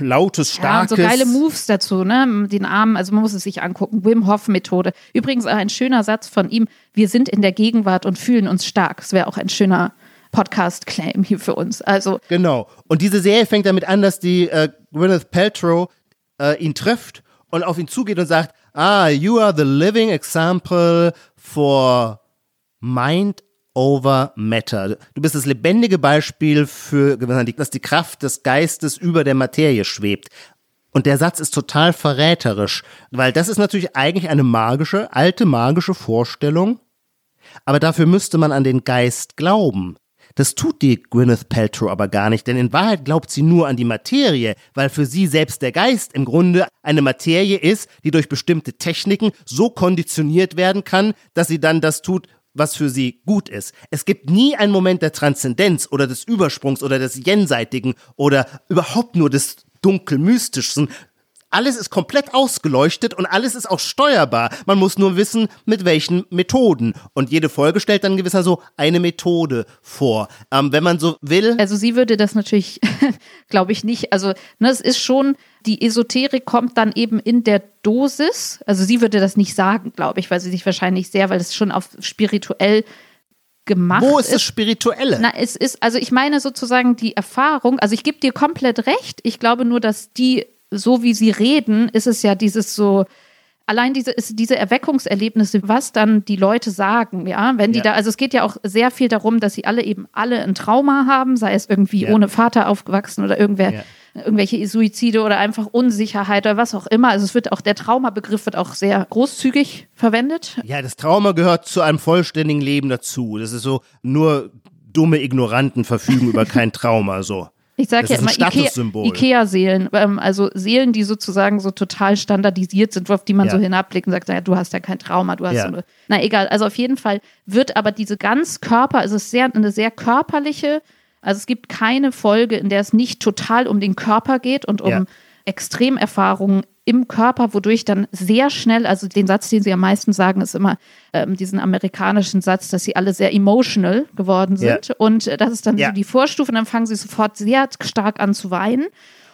lautes, Ja, und starkes. so geile Moves dazu, ne? Den Arm, also man muss es sich angucken. Wim Hof Methode. Übrigens auch ein schöner Satz von ihm. Wir sind in der Gegenwart und fühlen uns stark. Das wäre auch ein schöner Podcast-Claim hier für uns. Also, Genau. Und diese Serie fängt damit an, dass die äh, Gwyneth Paltrow äh, ihn trifft und auf ihn zugeht und sagt, ah, you are the living example for mind over matter. Du bist das lebendige Beispiel für, dass die Kraft des Geistes über der Materie schwebt. Und der Satz ist total verräterisch, weil das ist natürlich eigentlich eine magische, alte magische Vorstellung, aber dafür müsste man an den Geist glauben. Das tut die Gwyneth Paltrow aber gar nicht, denn in Wahrheit glaubt sie nur an die Materie, weil für sie selbst der Geist im Grunde eine Materie ist, die durch bestimmte Techniken so konditioniert werden kann, dass sie dann das tut, was für sie gut ist. Es gibt nie einen Moment der Transzendenz oder des Übersprungs oder des Jenseitigen oder überhaupt nur des dunkel-mystischen. Alles ist komplett ausgeleuchtet und alles ist auch steuerbar. Man muss nur wissen, mit welchen Methoden. Und jede Folge stellt dann gewisser so eine Methode vor. Ähm, wenn man so will. also sie würde das natürlich, glaube ich, nicht. Also, ne, es ist schon, die Esoterik kommt dann eben in der Dosis. Also sie würde das nicht sagen, glaube ich, weil sie sich wahrscheinlich sehr, weil es schon auf spirituell gemacht Wo ist das Spirituelle? Na, es ist, also ich meine sozusagen die Erfahrung, also ich gebe dir komplett recht. Ich glaube nur, dass die, so wie sie reden, ist es ja dieses so, allein diese, ist diese Erweckungserlebnisse, was dann die Leute sagen, ja, wenn die Ja. da, also es geht ja auch sehr viel darum, dass sie alle eben alle ein Trauma haben, sei es irgendwie Ja. ohne Vater aufgewachsen oder irgendwer, Ja. irgendwelche Suizide oder einfach Unsicherheit oder was auch immer. Also es wird auch, der Traumabegriff wird auch sehr großzügig verwendet. Ja, das Trauma gehört zu einem vollständigen Leben dazu. Das ist so, nur dumme Ignoranten verfügen über kein Trauma, so. Ich sage ja immer Ikea-. Ikea-Seelen, ähm, also Seelen, die sozusagen so total standardisiert sind, auf die man Ja. so hinabblickt und sagt, naja, du hast ja kein Trauma, du hast Ja. so eine, na egal, also auf jeden Fall wird aber diese ganz Körper, also es ist sehr, eine sehr körperliche, also es gibt keine Folge, in der es nicht total um den Körper geht und um Ja. Extremerfahrungen im Körper, wodurch dann sehr schnell, also den Satz, den sie am meisten sagen, ist immer ähm, diesen amerikanischen Satz, dass sie alle sehr emotional geworden Ja. sind. Und äh, das ist dann Ja. so die Vorstufe, und dann fangen sie sofort sehr stark an zu weinen.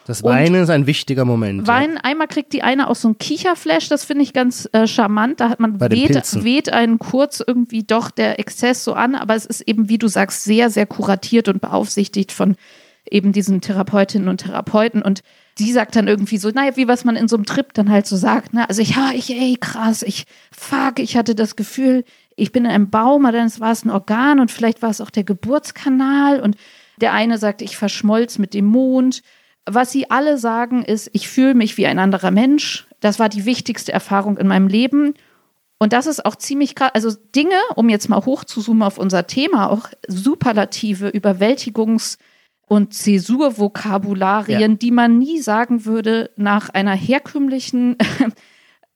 Das Und Weinen ist ein wichtiger Moment. Weinen, einmal kriegt die eine auch so ein Kicherflash, das finde ich ganz äh, charmant. Da hat man weht, weht einen kurz irgendwie doch der Exzess so an, aber es ist eben, wie du sagst, sehr, sehr kuratiert und beaufsichtigt von eben diesen Therapeutinnen und Therapeuten. Und die sagt dann irgendwie so, naja, wie was man in so einem Trip dann halt so sagt, ne? Also ich, ja, ich, ey, krass, ich, fuck, ich hatte das Gefühl, ich bin in einem Baum, aber dann war es ein Organ und vielleicht war es auch der Geburtskanal und der eine sagt, ich verschmolz mit dem Mond. Was sie alle sagen ist, ich fühle mich wie ein anderer Mensch. Das war die wichtigste Erfahrung in meinem Leben. Und das ist auch ziemlich krass. Also Dinge, um jetzt mal hochzuzoomen auf unser Thema, auch Superlative, Überwältigungs- und Zäsurvokabularien, Ja. die man nie sagen würde nach einer herkömmlichen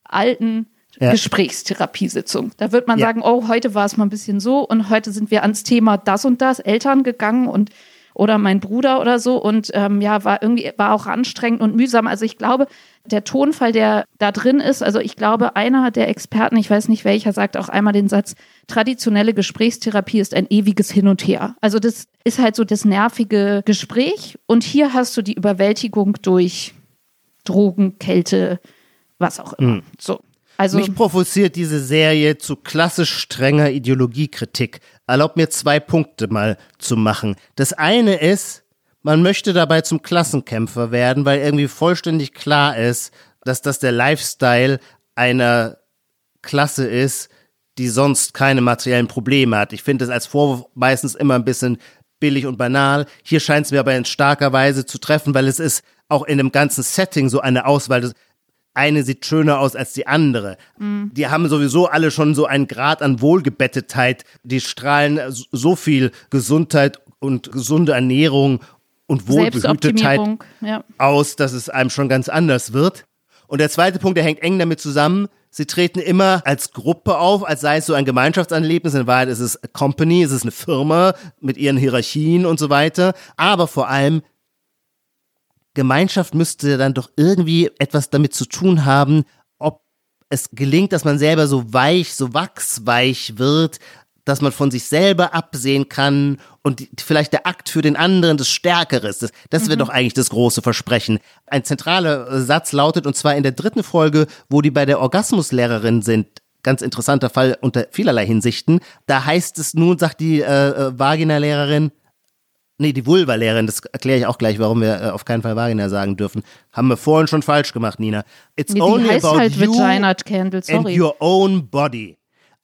alten Ja. Gesprächstherapiesitzung. Da wird man Ja. sagen, oh, heute war es mal ein bisschen so und heute sind wir ans Thema das und das, Eltern gegangen und oder mein Bruder oder so und ähm, ja, war irgendwie, war auch anstrengend und mühsam. Also ich glaube, der Tonfall, der da drin ist, also ich glaube, einer der Experten, ich weiß nicht welcher, sagt auch einmal den Satz, traditionelle Gesprächstherapie ist ein ewiges Hin und Her. Also das ist halt so das nervige Gespräch und hier hast du die Überwältigung durch Drogen, Kälte, was auch immer. So. Also Mich provoziert diese Serie zu klassisch strenger Ideologiekritik. Erlaubt mir zwei Punkte mal zu machen. Das eine ist, man möchte dabei zum Klassenkämpfer werden, weil irgendwie vollständig klar ist, dass das der Lifestyle einer Klasse ist, die sonst keine materiellen Probleme hat. Ich finde es als Vorwurf meistens immer ein bisschen billig und banal. Hier scheint es mir aber in starker Weise zu treffen, weil es ist auch in dem ganzen Setting so eine Auswahl. Eine sieht schöner aus als die andere. Mhm. Die haben sowieso alle schon so einen Grad an Wohlgebettetheit. Die strahlen so viel Gesundheit und gesunde Ernährung und Wohlbehütetheit ja. aus, dass es einem schon ganz anders wird. Und der zweite Punkt, der hängt eng damit zusammen. Sie treten immer als Gruppe auf, als sei es so ein Gemeinschaftserlebnis. In Wahrheit ist es a Company, es ist eine Firma mit ihren Hierarchien und so weiter. Aber vor allem, Gemeinschaft müsste dann doch irgendwie etwas damit zu tun haben, ob es gelingt, dass man selber so weich, so wachsweich wird, dass man von sich selber absehen kann und vielleicht der Akt für den anderen das Stärkere ist. Das, das mhm. wäre doch eigentlich das große Versprechen. Ein zentraler äh, Satz lautet, und zwar in der dritten Folge, wo die bei der Orgasmuslehrerin sind, ganz interessanter Fall unter vielerlei Hinsichten. Da heißt es nun, sagt die äh, äh Vagina-Lehrerin, nee, die Vulva-Lehrerin, das erkläre ich auch gleich, warum wir äh, auf keinen Fall Vagina sagen dürfen. Haben wir vorhin schon falsch gemacht, Nina. It's nee, only about halt you Candle, and your own body.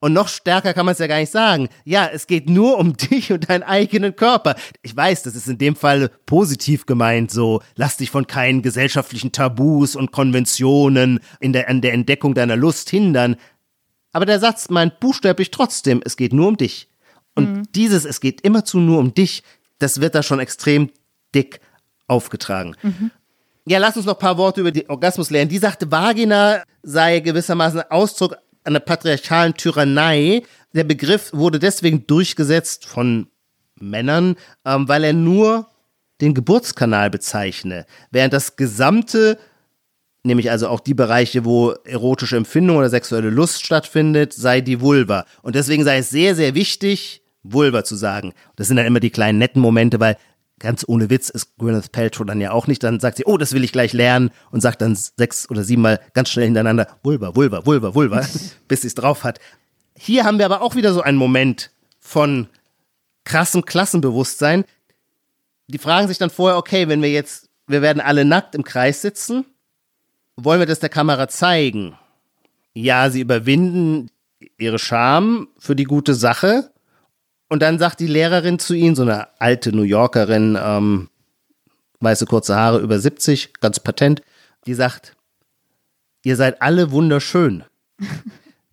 Und noch stärker kann man es ja gar nicht sagen. Ja, es geht nur um dich und deinen eigenen Körper. Ich weiß, das ist in dem Fall positiv gemeint, so lass dich von keinen gesellschaftlichen Tabus und Konventionen in der, an der Entdeckung deiner Lust hindern. Aber der Satz meint buchstäblich trotzdem, es geht nur um dich. Und mhm. dieses, es geht immerzu nur um dich, das wird da schon extrem dick aufgetragen. Mhm. Ja, lass uns noch ein paar Worte über die Orgasmus lernen. Die sagte, Vagina sei gewissermaßen Ausdruck einer patriarchalen Tyrannei. Der Begriff wurde deswegen durchgesetzt von Männern, ähm, weil er nur den Geburtskanal bezeichne, während das gesamte, nämlich also auch die Bereiche, wo erotische Empfindung oder sexuelle Lust stattfindet, sei die Vulva. Und deswegen sei es sehr, sehr wichtig, Vulva zu sagen. Das sind dann immer die kleinen netten Momente, weil ganz ohne Witz ist Gwyneth Paltrow dann ja auch nicht. Dann sagt sie, oh, das will ich gleich lernen und sagt dann sechs oder siebenmal ganz schnell hintereinander Vulva, Vulva, Vulva, Vulva, bis sie es drauf hat. Hier haben wir aber auch wieder so einen Moment von krassem Klassenbewusstsein. Die fragen sich dann vorher, okay, wenn wir jetzt, wir werden alle nackt im Kreis sitzen, wollen wir das der Kamera zeigen? Ja, sie überwinden ihre Scham für die gute Sache und dann sagt die Lehrerin zu ihnen, so eine alte New Yorkerin, ähm, weiße kurze Haare, über 70, ganz patent, die sagt, ihr seid alle wunderschön.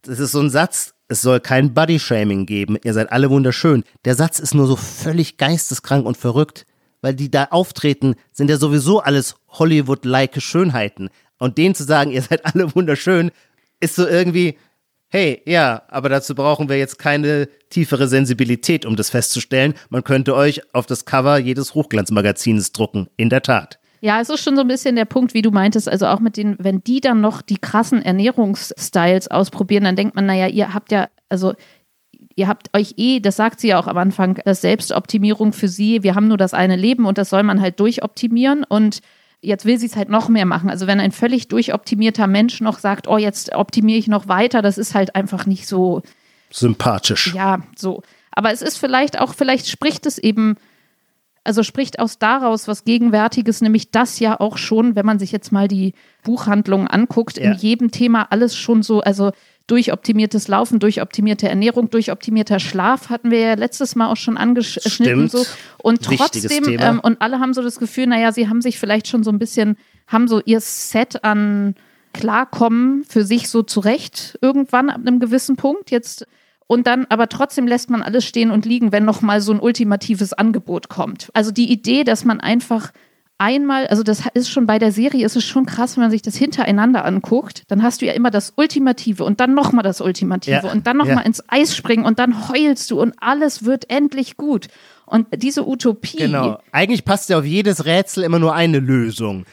Das ist so ein Satz, es soll kein Bodyshaming geben, ihr seid alle wunderschön. Der Satz ist nur so völlig geisteskrank und verrückt, weil die da auftreten, sind ja sowieso alles Hollywood-like Schönheiten. Und denen zu sagen, ihr seid alle wunderschön, ist so irgendwie, hey, ja, aber dazu brauchen wir jetzt keine tiefere Sensibilität, um das festzustellen. Man könnte euch auf das Cover jedes Hochglanzmagazins drucken. In der Tat. Ja, es ist schon so ein bisschen der Punkt, wie du meintest, also auch mit den, wenn die dann noch die krassen Ernährungsstyles ausprobieren, dann denkt man, naja, ihr habt ja, also ihr habt euch eh, das sagt sie ja auch am Anfang, das Selbstoptimierung für sie, wir haben nur das eine Leben und das soll man halt durchoptimieren und jetzt will sie es halt noch mehr machen. Also wenn ein völlig durchoptimierter Mensch noch sagt, oh, jetzt optimiere ich noch weiter, das ist halt einfach nicht so sympathisch. Ja, so. Aber es ist vielleicht auch, vielleicht spricht es eben, also spricht aus daraus was Gegenwärtiges, nämlich das ja auch schon, wenn man sich jetzt mal die Buchhandlungen anguckt, ja. in jedem Thema alles schon so, also durchoptimiertes Laufen, durchoptimierte Ernährung, durchoptimierter Schlaf hatten wir ja letztes Mal auch schon angeschnitten. So. Und trotzdem, ähm, und alle haben so das Gefühl, naja, sie haben sich vielleicht schon so ein bisschen, haben so ihr Set an Klarkommen für sich so zurecht irgendwann ab einem gewissen Punkt. Jetzt und dann aber trotzdem lässt man alles stehen und liegen, wenn noch mal so ein ultimatives Angebot kommt. Also die Idee, dass man einfach einmal, also das ist schon bei der Serie, ist es schon krass, wenn man sich das hintereinander anguckt, dann hast du ja immer das Ultimative und dann nochmal das Ultimative ja, und dann nochmal ja. ins Eis springen und dann heulst du und alles wird endlich gut. Und diese Utopie. Genau. Eigentlich passt ja auf jedes Rätsel immer nur eine Lösung.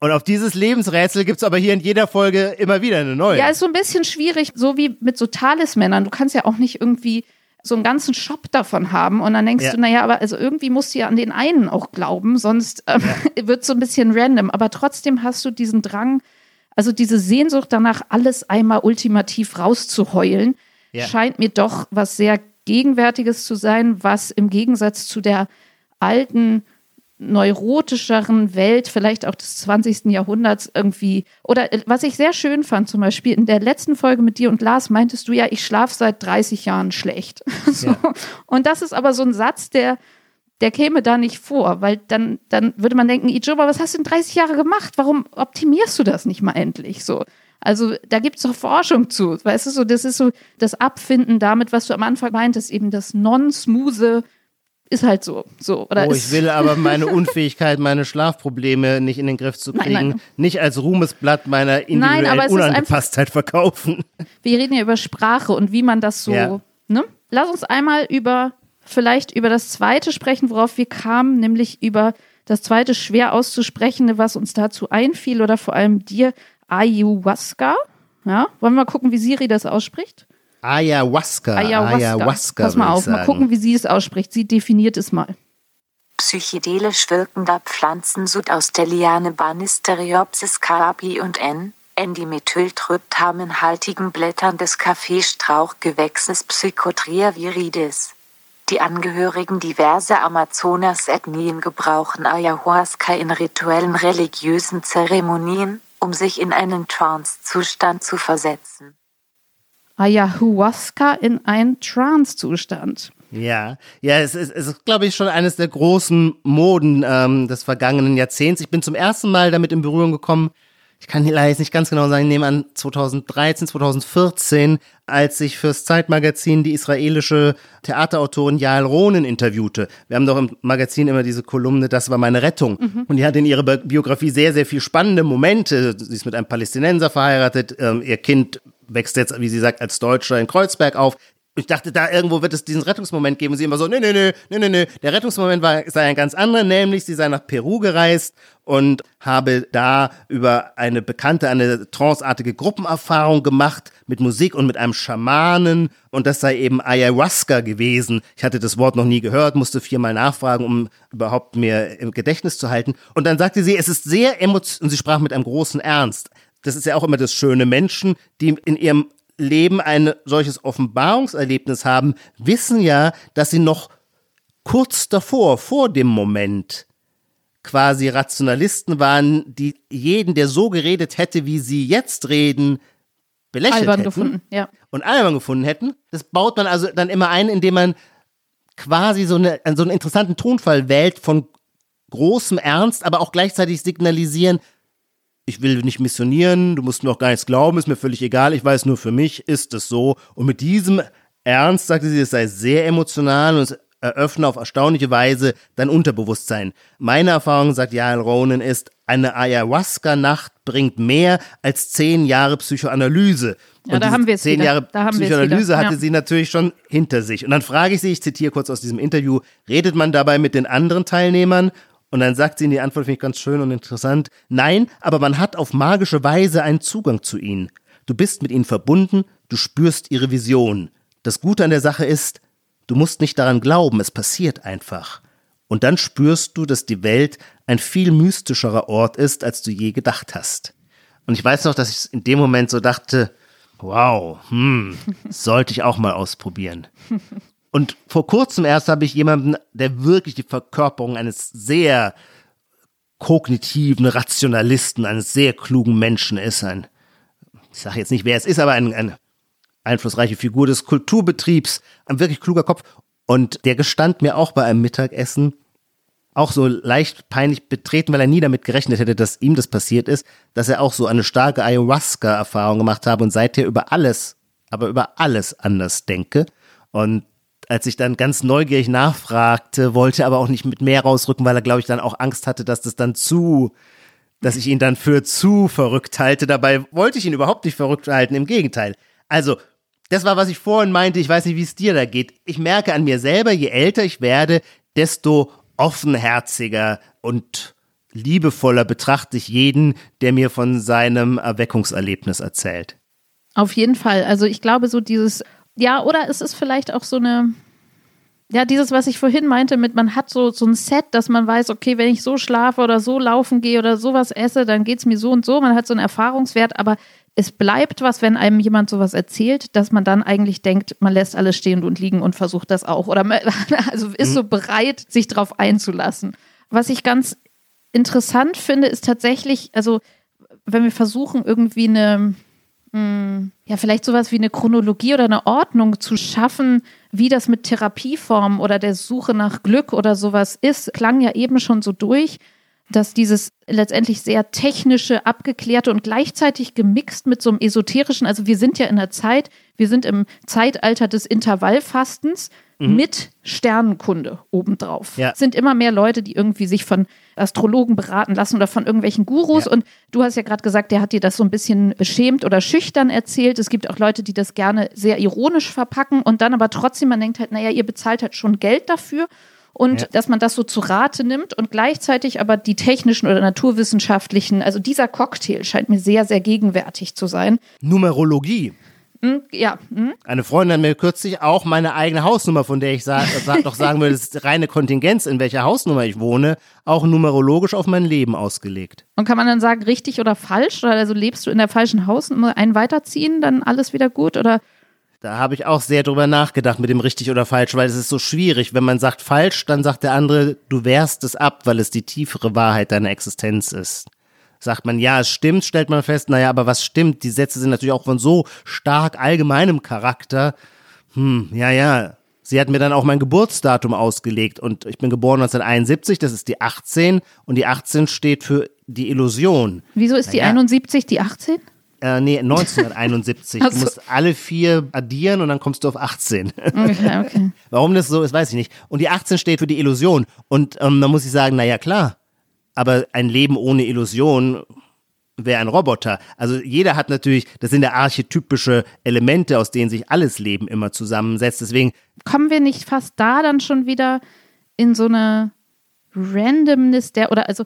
Und auf dieses Lebensrätsel gibt es aber hier in jeder Folge immer wieder eine neue. Ja, ist so ein bisschen schwierig, so wie mit so Talismännern. Du kannst ja auch nicht irgendwie so einen ganzen Shop davon haben und dann denkst ja. du, naja, aber also irgendwie musst du ja an den einen auch glauben, sonst ähm, ja. wird so ein bisschen random. Aber trotzdem hast du diesen Drang, also diese Sehnsucht danach, alles einmal ultimativ rauszuheulen, ja. scheint mir doch was sehr Gegenwärtiges zu sein, was im Gegensatz zu der alten neurotischeren Welt, vielleicht auch des 20. Jahrhunderts irgendwie. Oder äh, was ich sehr schön fand, zum Beispiel in der letzten Folge mit dir und Lars, meintest du ja, ich schlafe seit 30 Jahren schlecht. so. ja. Und das ist aber so ein Satz, der, der käme da nicht vor, weil dann, dann würde man denken, Ijoba, was hast du in 30 Jahre gemacht? Warum optimierst du das nicht mal endlich so? Also da gibt es doch Forschung zu. Weißt du, so, das ist so das Abfinden damit, was du am Anfang meintest, eben das non-smoothe ist halt so. so oder oh, ich will aber meine Unfähigkeit, meine Schlafprobleme nicht in den Griff zu kriegen, nein, nein. nicht als Ruhmesblatt meiner individuellen nein, Unangepasstheit verkaufen. Wir reden ja über Sprache und wie man das so. Ja. Ne? Lass uns einmal über vielleicht über das zweite sprechen, worauf wir kamen, nämlich über das zweite schwer auszusprechende, was uns dazu einfiel oder vor allem dir, Ayahuasca. Ja, wollen wir mal gucken, wie Siri das ausspricht? Ayahuasca. Ayahuasca. Ayahuasca Pass mal auf, mal gucken, wie sie es ausspricht. Sie definiert es mal. Psychedelisch wirkender Pflanzensud aus der Liane Banisteriopsis carapi und N. Endimethyltryptaminhaltigen Blättern des Kaffeestrauchgewächses Psychotria viridis. Die Angehörigen diverser Amazonas-Ethnien gebrauchen Ayahuasca in rituellen religiösen Zeremonien, um sich in einen Trance-Zustand zu versetzen. Ayahuasca in einen Trance-Zustand. Ja, ja, es ist, es ist glaube ich, schon eines der großen Moden ähm, des vergangenen Jahrzehnts. Ich bin zum ersten Mal damit in Berührung gekommen, ich kann leider jetzt nicht ganz genau sagen, ich nehme an 2013, 2014, als ich fürs Zeitmagazin die israelische Theaterautorin Yael Ronen interviewte. Wir haben doch im Magazin immer diese Kolumne, das war meine Rettung. Mhm. Und die hat in ihrer Biografie sehr, sehr viel spannende Momente. Sie ist mit einem Palästinenser verheiratet, ähm, ihr Kind wächst jetzt, wie sie sagt, als Deutscher in Kreuzberg auf ich dachte, da irgendwo wird es diesen Rettungsmoment geben. Und sie immer so, nee, nee, nee, nee, nee, nee. Der Rettungsmoment war, sei ein ganz anderer, nämlich sie sei nach Peru gereist und habe da über eine bekannte, eine tranceartige Gruppenerfahrung gemacht mit Musik und mit einem Schamanen. Und das sei eben Ayahuasca gewesen. Ich hatte das Wort noch nie gehört, musste viermal nachfragen, um überhaupt mir im Gedächtnis zu halten. Und dann sagte sie, es ist sehr emotional, und sie sprach mit einem großen Ernst. Das ist ja auch immer das Schöne. Menschen, die in ihrem Leben ein solches Offenbarungserlebnis haben, wissen ja, dass sie noch kurz davor, vor dem Moment, quasi Rationalisten waren, die jeden, der so geredet hätte, wie sie jetzt reden, belächelt albern hätten gefunden, ja. und albern gefunden hätten. Das baut man also dann immer ein, indem man quasi so, eine, so einen interessanten Tonfall wählt von großem Ernst, aber auch gleichzeitig signalisieren, ich will nicht missionieren, du musst mir auch gar nichts glauben, ist mir völlig egal, ich weiß nur für mich ist es so. Und mit diesem Ernst sagte sie, es sei sehr emotional und es eröffne auf erstaunliche Weise dein Unterbewusstsein. Meine Erfahrung, sagt Jael Ronen, ist, eine Ayahuasca-Nacht bringt mehr als zehn Jahre Psychoanalyse. Ja, und da haben wir es Zehn Jahre Psychoanalyse ja. hatte sie natürlich schon hinter sich. Und dann frage ich sie, ich zitiere kurz aus diesem Interview, redet man dabei mit den anderen Teilnehmern und dann sagt sie in die Antwort, finde ich ganz schön und interessant, nein, aber man hat auf magische Weise einen Zugang zu ihnen. Du bist mit ihnen verbunden, du spürst ihre Vision. Das Gute an der Sache ist, du musst nicht daran glauben, es passiert einfach. Und dann spürst du, dass die Welt ein viel mystischerer Ort ist, als du je gedacht hast. Und ich weiß noch, dass ich in dem Moment so dachte, wow, hm, sollte ich auch mal ausprobieren. Und vor kurzem erst habe ich jemanden, der wirklich die Verkörperung eines sehr kognitiven Rationalisten, eines sehr klugen Menschen ist. Ein, ich sage jetzt nicht, wer es ist, aber ein, eine einflussreiche Figur des Kulturbetriebs, ein wirklich kluger Kopf. Und der gestand mir auch bei einem Mittagessen, auch so leicht peinlich betreten, weil er nie damit gerechnet hätte, dass ihm das passiert ist, dass er auch so eine starke Ayahuasca-Erfahrung gemacht habe und seither über alles, aber über alles anders denke. Und als ich dann ganz neugierig nachfragte, wollte aber auch nicht mit mehr rausrücken, weil er, glaube ich, dann auch Angst hatte, dass das dann zu, dass ich ihn dann für zu verrückt halte. Dabei wollte ich ihn überhaupt nicht verrückt halten, im Gegenteil. Also, das war, was ich vorhin meinte. Ich weiß nicht, wie es dir da geht. Ich merke an mir selber, je älter ich werde, desto offenherziger und liebevoller betrachte ich jeden, der mir von seinem Erweckungserlebnis erzählt. Auf jeden Fall. Also ich glaube, so dieses ja, oder es ist vielleicht auch so eine, ja, dieses, was ich vorhin meinte, mit man hat so, so ein Set, dass man weiß, okay, wenn ich so schlafe oder so laufen gehe oder sowas esse, dann geht es mir so und so. Man hat so einen Erfahrungswert, aber es bleibt was, wenn einem jemand sowas erzählt, dass man dann eigentlich denkt, man lässt alles stehen und liegen und versucht das auch. Oder man, also ist so mhm. bereit, sich darauf einzulassen. Was ich ganz interessant finde, ist tatsächlich, also wenn wir versuchen, irgendwie eine ja, vielleicht sowas wie eine Chronologie oder eine Ordnung zu schaffen, wie das mit Therapieformen oder der Suche nach Glück oder sowas ist, klang ja eben schon so durch, dass dieses letztendlich sehr technische, abgeklärte und gleichzeitig gemixt mit so einem esoterischen, also wir sind ja in der Zeit, wir sind im Zeitalter des Intervallfastens mit Sternenkunde obendrauf. Ja. Es sind immer mehr Leute, die irgendwie sich von Astrologen beraten lassen oder von irgendwelchen Gurus. Ja. Und du hast ja gerade gesagt, der hat dir das so ein bisschen beschämt oder schüchtern erzählt. Es gibt auch Leute, die das gerne sehr ironisch verpacken und dann aber trotzdem, man denkt halt, naja, ihr bezahlt halt schon Geld dafür. Und Ja. dass man das so zu Rate nimmt und gleichzeitig aber die technischen oder naturwissenschaftlichen, also dieser Cocktail scheint mir sehr, sehr gegenwärtig zu sein. Numerologie. Hm, ja, hm? Eine Freundin hat mir kürzlich auch meine eigene Hausnummer, von der ich sa sa noch sagen würde, das ist reine Kontingenz, in welcher Hausnummer ich wohne, auch numerologisch auf mein Leben ausgelegt. Und kann man dann sagen, richtig oder falsch? Oder also lebst du in der falschen Hausnummer, einen weiterziehen, dann alles wieder gut? Oder Da habe ich auch sehr drüber nachgedacht mit dem richtig oder falsch, weil es ist so schwierig. Wenn man sagt falsch, dann sagt der andere, du wehrst es ab, weil es die tiefere Wahrheit deiner Existenz ist. Sagt man, ja, es stimmt, stellt man fest, naja, aber was stimmt? Die Sätze sind natürlich auch von so stark allgemeinem Charakter. Hm, ja, ja. Sie hat mir dann auch mein Geburtsdatum ausgelegt und ich bin geboren 1971, das ist die 18 und die 18 steht für die Illusion. wieso ist die Naja. 71 die 18? Äh, nee, 1971. Ach Du so. musst alle vier addieren und dann kommst du auf 18. Okay, okay. Warum das so ist, weiß ich nicht. Und die 18 steht für die Illusion. Und ähm, da muss ich sagen, naja, klar. Aber ein Leben ohne Illusion wäre ein Roboter. Also jeder hat natürlich, das sind ja archetypische Elemente, aus denen sich alles Leben immer zusammensetzt. Deswegen, Kommen wir nicht fast da dann schon wieder in so eine Randomness der, oder also,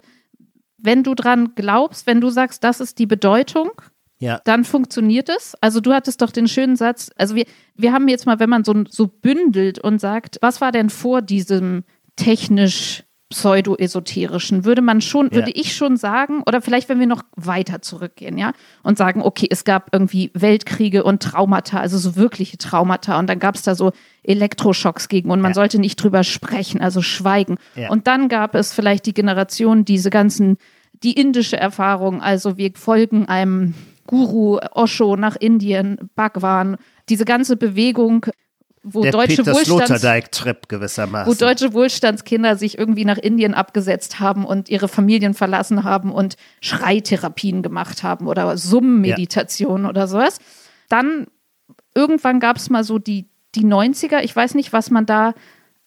wenn du dran glaubst, wenn du sagst, das ist die Bedeutung, ja, dann funktioniert es. Also du hattest doch den schönen Satz, also wir, wir haben jetzt mal, wenn man so, so bündelt und sagt, was war denn vor diesem technisch pseudo-esoterischen, würde man schon, Ja. würde ich schon sagen, oder vielleicht, wenn wir noch weiter zurückgehen, ja, und sagen, okay, es gab irgendwie Weltkriege und Traumata, also so wirkliche Traumata, und dann gab es da so Elektroschocks gegen und man Ja. sollte nicht drüber sprechen, also schweigen. Ja. Und dann gab es vielleicht die Generation, diese ganzen, die indische Erfahrung, also wir folgen einem Guru Osho nach Indien, Bhagwan, diese ganze Bewegung, wo der deutsche Wohlstands gewissermaßen. wo deutsche Wohlstandskinder sich irgendwie nach Indien abgesetzt haben und ihre Familien verlassen haben und Schreitherapien gemacht haben oder Summenmeditation oder sowas. Dann irgendwann gab es mal so die, die 90er. Ich weiß nicht, was man da,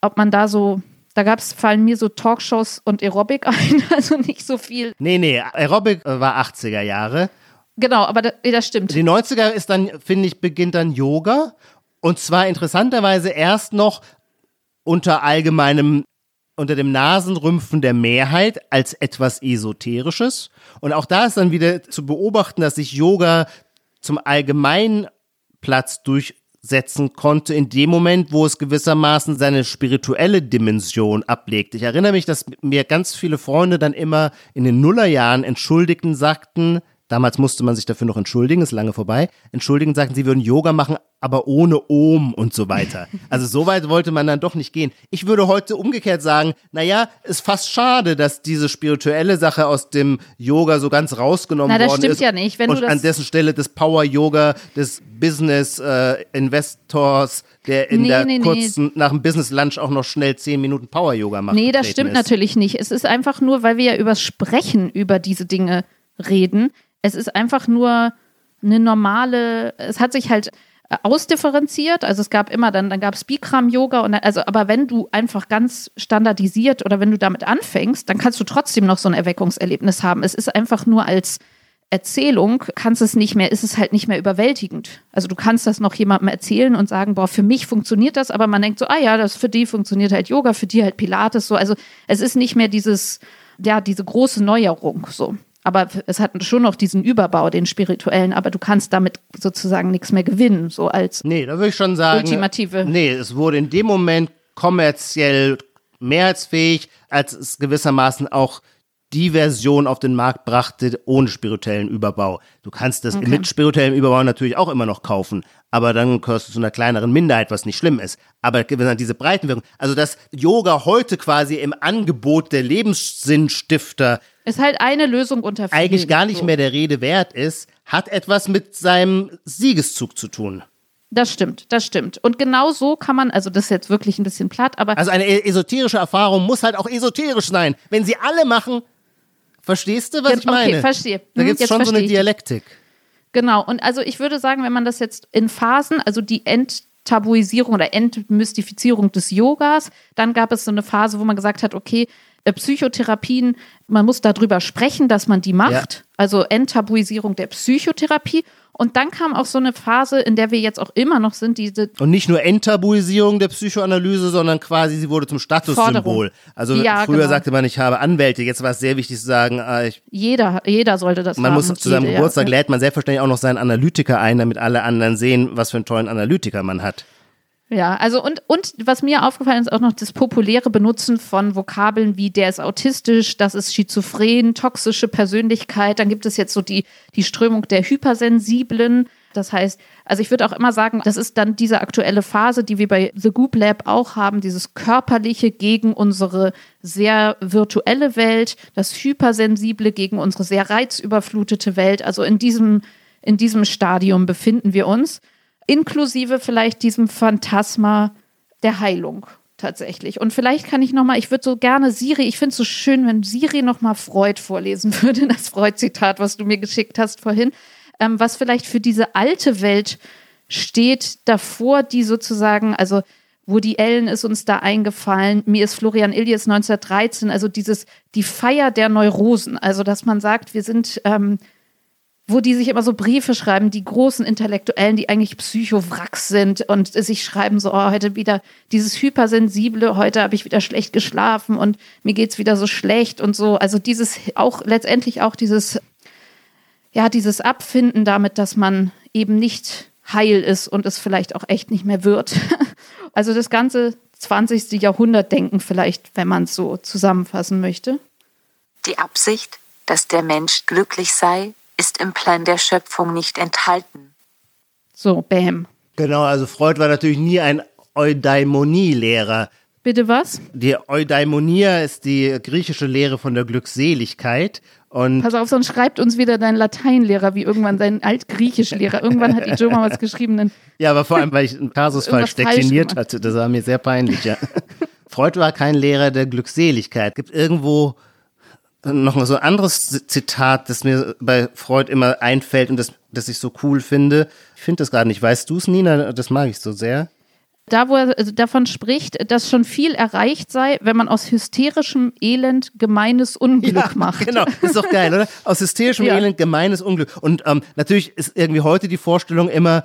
ob man da so, da gab es, fallen mir so Talkshows und Aerobic ein, also nicht so viel. nee, nee, Aerobic äh, war 80er Jahre. Genau, aber da, das stimmt. Die 90er ist dann, finde ich, beginnt dann Yoga. Und zwar interessanterweise erst noch unter allgemeinem, unter dem Nasenrümpfen der Mehrheit als etwas Esoterisches. Und auch da ist dann wieder zu beobachten, dass sich Yoga zum Allgemeinplatz durchsetzen konnte in dem Moment, wo es gewissermaßen seine spirituelle Dimension ablegt. Ich erinnere mich, dass mir ganz viele Freunde dann immer in den Nullerjahren entschuldigten, sagten, Damals musste man sich dafür noch entschuldigen, ist lange vorbei. Entschuldigen sagten, sie würden Yoga machen, aber ohne Ohm und so weiter. Also so weit wollte man dann doch nicht gehen. Ich würde heute umgekehrt sagen, naja, ist fast schade, dass diese spirituelle Sache aus dem Yoga so ganz rausgenommen Na, das worden stimmt ist. ja nicht. Wenn du und das- an dessen Stelle des Power-Yoga, des Business-Investors, der in Nee, der nee, nee. kurzen, nach dem Business-Lunch auch noch schnell zehn Minuten Power-Yoga macht. Nee, das stimmt ist. natürlich nicht. Es ist einfach nur, weil wir ja übers Sprechen über diese Dinge reden. Es ist einfach nur eine normale, es hat sich halt äh, ausdifferenziert. Also es gab immer dann, dann gab es Bikram-Yoga und also, aber wenn du einfach ganz standardisiert oder wenn du damit anfängst, dann kannst du trotzdem noch so ein Erweckungserlebnis haben. Es ist einfach nur als Erzählung kannst es nicht mehr, ist es halt nicht mehr überwältigend. Also du kannst das noch jemandem erzählen und sagen, boah, für mich funktioniert das, aber man denkt so, ah ja, das für die funktioniert halt Yoga, für die halt Pilates, so. Also es ist nicht mehr dieses, ja, diese große Neuerung, so. Aber es hat schon noch diesen Überbau, den spirituellen, aber du kannst damit sozusagen nichts mehr gewinnen, so als Nee, da würde ich schon sagen. Ultimative. Nee, es wurde in dem Moment kommerziell mehrheitsfähig, als es gewissermaßen auch die Version auf den Markt brachte ohne spirituellen Überbau. Du kannst das mit spirituellem Überbau natürlich auch immer noch kaufen, aber dann gehörst du zu einer kleineren Minderheit, was nicht schlimm ist. Aber diese Breitenwirkung, also dass Yoga heute quasi im Angebot der Lebenssinstifter ist halt eine Lösung unter vielen. eigentlich gar nicht so. mehr der Rede wert ist, hat etwas mit seinem Siegeszug zu tun. Das stimmt, das stimmt. Und genau so kann man, also das ist jetzt wirklich ein bisschen platt, aber. Also eine e-, esoterische Erfahrung muss halt auch esoterisch sein. Wenn sie alle machen, verstehst du, was Ja, ich meine? okay, verstehe. Da Hm, gibt es jetzt schon so eine verstehe ich. Dialektik. Genau, und also ich würde sagen, wenn man das jetzt in Phasen, also die Enttabuisierung oder Entmystifizierung des Yogas, dann gab es so eine Phase, wo man gesagt hat, okay, Psychotherapien, man muss darüber sprechen, dass man die macht, also Enttabuisierung der Psychotherapie. Und dann kam auch so eine Phase, in der wir jetzt auch immer noch sind, diese Und nicht nur Enttabuisierung der Psychoanalyse, sondern quasi sie wurde zum Statussymbol. Also Ja, früher genau. sagte man, ich habe Anwälte. Jetzt war es sehr wichtig zu sagen, ah, ich, jeder, jeder sollte das man haben. muss zu seinem Geburtstag ja. lädt man selbstverständlich auch noch seinen Analytiker ein, damit alle anderen sehen, was für einen tollen Analytiker man hat. Ja, also und, und was mir aufgefallen ist, auch noch das populäre Benutzen von Vokabeln wie der ist autistisch, das ist schizophren, toxische Persönlichkeit. Dann gibt es jetzt so die, die Strömung der Hypersensiblen. Das heißt, also ich würde auch immer sagen, das ist dann diese aktuelle Phase, die wir bei The Goop Lab auch haben, dieses körperliche gegen unsere sehr virtuelle Welt, das hypersensible gegen unsere sehr reizüberflutete Welt. Also in diesem, in diesem Stadium befinden wir uns inklusive vielleicht diesem Phantasma der Heilung tatsächlich. Und vielleicht kann ich noch mal, ich würde so gerne Siri, ich finde es so schön, wenn Siri noch mal Freud vorlesen würde, das Freud-Zitat, was du mir geschickt hast vorhin, ähm, was vielleicht für diese alte Welt steht davor, die sozusagen, also Woody Allen ist uns da eingefallen, mir ist Florian Illies 1913, also dieses, die Feier der Neurosen, also dass man sagt, wir sind ähm, wo die sich immer so Briefe schreiben, die großen Intellektuellen, die eigentlich Psychowracks sind und sich schreiben so, oh, heute wieder dieses Hypersensible, heute habe ich wieder schlecht geschlafen und mir geht's wieder so schlecht und so. Also dieses auch letztendlich auch dieses, ja, dieses Abfinden damit, dass man eben nicht heil ist und es vielleicht auch echt nicht mehr wird. Also das ganze 20. Jahrhundert denken vielleicht, wenn man es so zusammenfassen möchte. Die Absicht, dass der Mensch glücklich sei, ist im Plan der Schöpfung nicht enthalten. So, bam. Genau, also Freud war natürlich nie ein Eudaimonie-Lehrer. Bitte was? Die Eudaimonia ist die griechische Lehre von der Glückseligkeit. Und Pass auf, sonst schreibt uns wieder dein Lateinlehrer wie irgendwann dein Altgriechischlehrer. Irgendwann hat die Jo mal was geschrieben. Dann, ja, aber vor allem, weil ich einen Kasus falsch Irgendwas falsch dekliniert hatte. Das war mir sehr peinlich, ja. Freud war kein Lehrer der Glückseligkeit. Gibt irgendwo noch mal so ein anderes Zitat, das mir bei Freud immer einfällt und das, das ich so cool finde. Ich finde das gerade nicht. Weißt du es, Nina? Das mag ich so sehr. da, wo er also davon spricht, dass schon viel erreicht sei, wenn man aus hysterischem Elend gemeines Unglück macht. Genau, ist doch geil, oder? Aus hysterischem Ja. Elend gemeines Unglück. Und ähm, natürlich ist irgendwie heute die Vorstellung immer,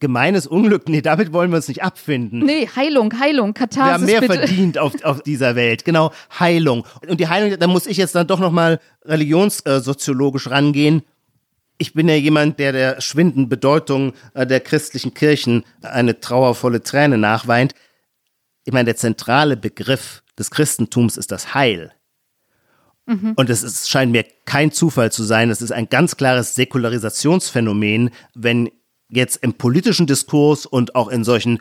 gemeines Unglück, nee, damit wollen wir uns nicht abfinden. Nee, Heilung, Heilung, Wir haben Katharsis mehr bitte. verdient auf, auf dieser Welt. Genau, Heilung. Und die Heilung, da muss ich jetzt dann doch nochmal religionssoziologisch rangehen. Ich bin ja jemand, der der schwinden Bedeutung äh, der christlichen Kirchen eine trauervolle Träne nachweint. Ich meine, der zentrale Begriff des Christentums ist das Heil. Und es ist, scheint mir kein Zufall zu sein. Es ist ein ganz klares Säkularisationsphänomen, wenn jetzt im politischen Diskurs und auch in solchen